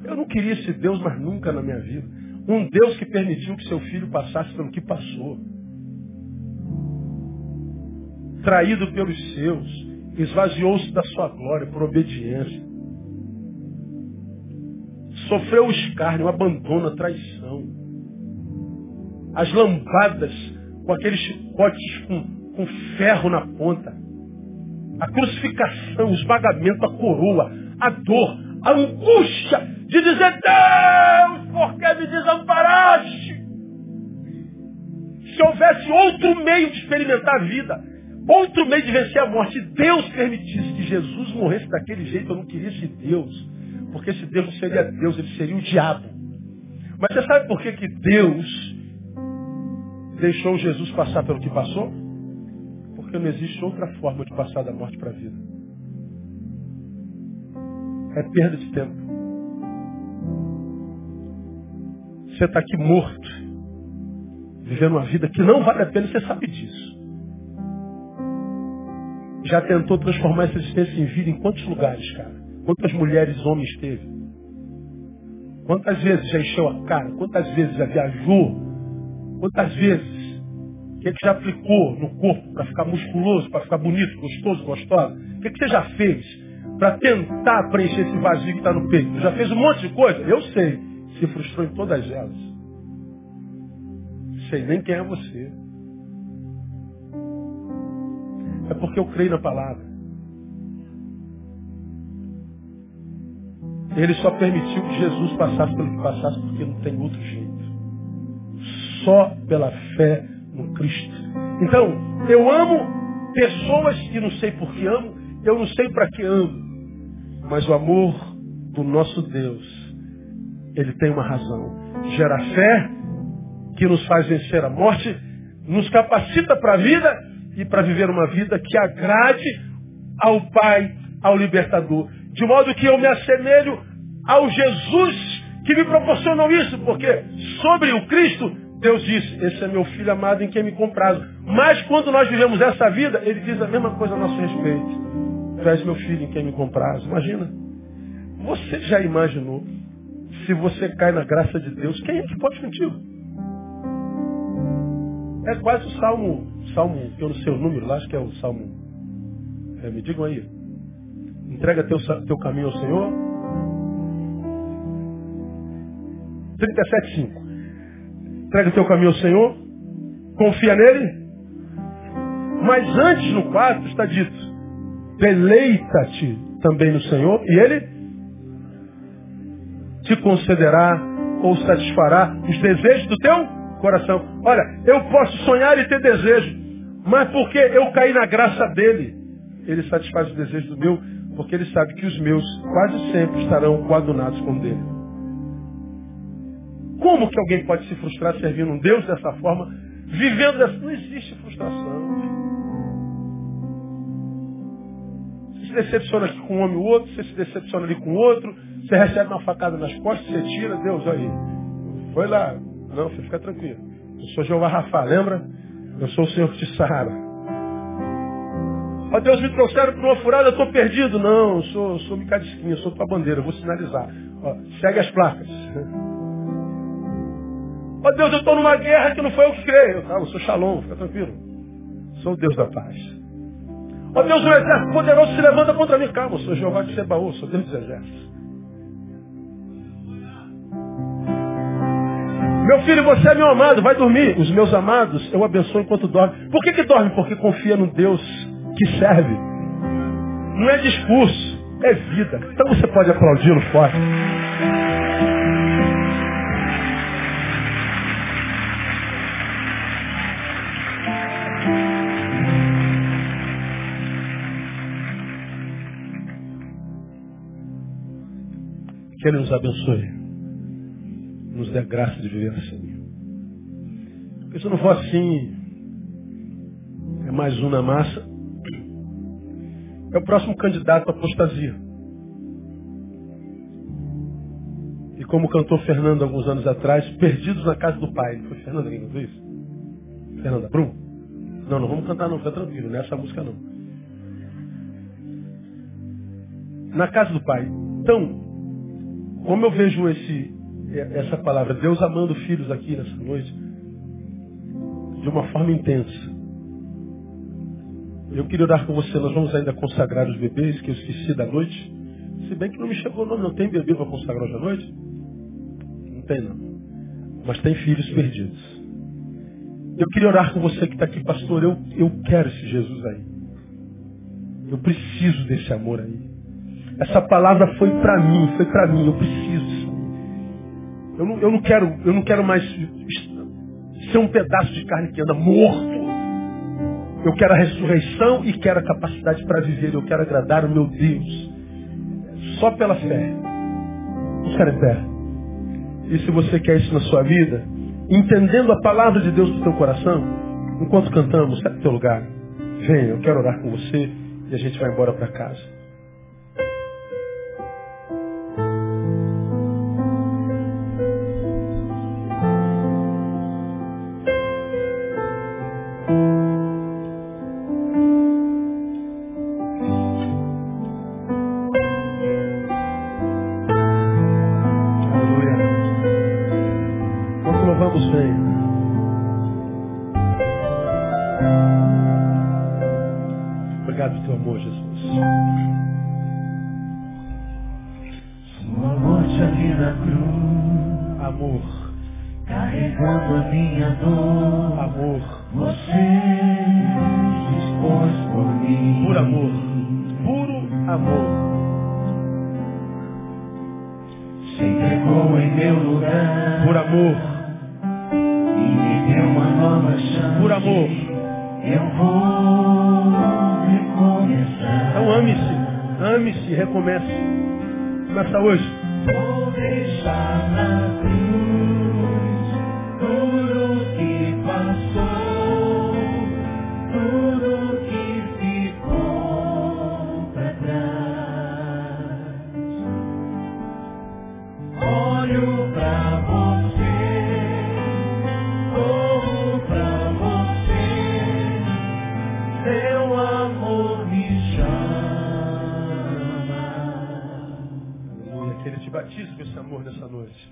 Eu não queria esse Deus, mas nunca na minha vida. Um Deus que permitiu que seu filho passasse pelo que passou. Traído pelos seus, esvaziou-se da sua glória por obediência. Sofreu o escárnio, o abandono, a traição. As lambadas com aqueles chicotes com, com ferro na ponta. A crucificação, o esmagamento, a coroa, a dor, a angústia de dizer, Deus, por que me desamparaste? Se houvesse outro meio de experimentar a vida, outro meio de vencer a morte, Deus permitisse que Jesus morresse daquele jeito, eu não queria esse Deus. Porque esse Deus não seria Deus, ele seria o diabo. Mas você sabe por que, que Deus deixou Jesus passar pelo que passou? Porque não existe outra forma de passar da morte para a vida. É perda de tempo. Você está aqui morto, vivendo uma vida que não vale a pena, você sabe disso. Já tentou transformar essa existência em vida em quantos lugares, cara? Quantas mulheres e homens teve? Quantas vezes já encheu a cara? Quantas vezes já viajou? Quantas vezes? O que, é que já aplicou no corpo para ficar musculoso, para ficar bonito, gostoso, gostosa? O que, é que você já fez para tentar preencher esse vazio que está no peito? Já fez um monte de coisa? Eu sei. Se frustrou em todas elas. Sei nem quem é você. É porque eu creio na palavra. Ele só permitiu que Jesus passasse pelo que passasse porque não tem outro jeito. Só pela fé no Cristo. Então, eu amo pessoas que não sei por que amo, eu não sei para que amo. Mas o amor do nosso Deus, ele tem uma razão. Gera fé, que nos faz vencer a morte, nos capacita para a vida e para viver uma vida que agrade ao Pai, ao Libertador. De modo que eu me assemelho ao Jesus que me proporcionou isso, porque sobre o Cristo, Deus disse, esse é meu filho amado em quem me comprazo. Mas quando nós vivemos essa vida, ele diz a mesma coisa a nosso respeito. Tu és meu filho em quem me comprazo. Imagina. Você já imaginou se você cai na graça de Deus, quem é que pode contigo? É quase o Salmo, Salmo, eu não sei o número lá, acho que é o Salmo. É, me digam aí. Entrega teu, teu caminho ao Senhor. 37,5. Entrega teu caminho ao Senhor. Confia nele. Mas antes no 4 está dito: deleita-te também no Senhor e ele te concederá ou satisfará os desejos do teu coração. Olha, eu posso sonhar e ter desejo, mas porque eu caí na graça dele, ele satisfaz os desejos do meu, porque ele sabe que os meus quase sempre estarão coadunados com o dele. Como que alguém pode se frustrar servindo um Deus dessa forma, vivendo dessa... Não existe frustração. Você se decepciona aqui com um homem ou outro, você se decepciona ali com outro, você recebe uma facada nas costas, você tira, Deus, aí. Foi lá. Não, filho, fica tranquilo. Eu sou Jeová Rafa, lembra? Eu sou o Senhor que te sara. Ó oh, Deus, me trouxeram para uma furada, eu estou perdido. Não, eu sou, sou Micadisquinha, eu sou tua bandeira, eu vou sinalizar. Ó, segue as placas. Ó oh, Deus, eu estou numa guerra que não foi eu que criei. Eu, eu sou Shalom, fica tranquilo. Sou o Deus da paz. Ó oh, Deus, um exército poderoso se levanta contra mim. Calma, eu sou Jeová de Sebaú, sou Deus dos exércitos. Meu filho, você é meu amado, vai dormir. Os meus amados eu abençoo enquanto dorme. Por que, que dorme? Porque confia no Deus que serve. Não é discurso, é vida. Então você pode aplaudi-lo forte. Que Ele nos abençoe. Nos dê a graça de viver assim. Porque se não for assim, é mais um na massa. É o próximo candidato à apostasia. E como cantou Fernando alguns anos atrás, perdidos na casa do pai. Foi Fernando quem cantou isso? Fernanda Brum? Não, não vamos cantar não, fica tranquilo, nessa música não. Na casa do pai. Então, como eu vejo esse, essa palavra, Deus amando filhos aqui nessa noite, de uma forma intensa. Eu queria orar com você, nós vamos ainda consagrar os bebês que eu esqueci da noite. Se bem que não me chegou o nome, não tem bebê para consagrar hoje à noite? Não tem não. Mas tem filhos perdidos. Eu queria orar com você que está aqui, pastor. Eu, eu quero esse Jesus aí. Eu preciso desse amor aí. Essa palavra foi para mim, foi para mim. Eu preciso. Eu não, eu não quero, eu não quero mais ser um pedaço de carne que anda morto. Eu quero a ressurreição e quero a capacidade para viver. Eu quero agradar o meu Deus. Só pela fé. Ficar em pé. E se você quer isso na sua vida, entendendo a palavra de Deus no teu coração, enquanto cantamos, sai do teu lugar. Venha, eu quero orar com você e a gente vai embora para casa. na cruz. Amor. Carregando a minha dor. Amor. Você expôs por mim. Por amor. Puro amor. Se entregou em meu lugar. Por amor. E me deu uma nova chance. Por amor. Eu vou recomeçar. Então ame-se. Ame-se, recomece. Começa hoje. Vou deixar na cruz. Oh.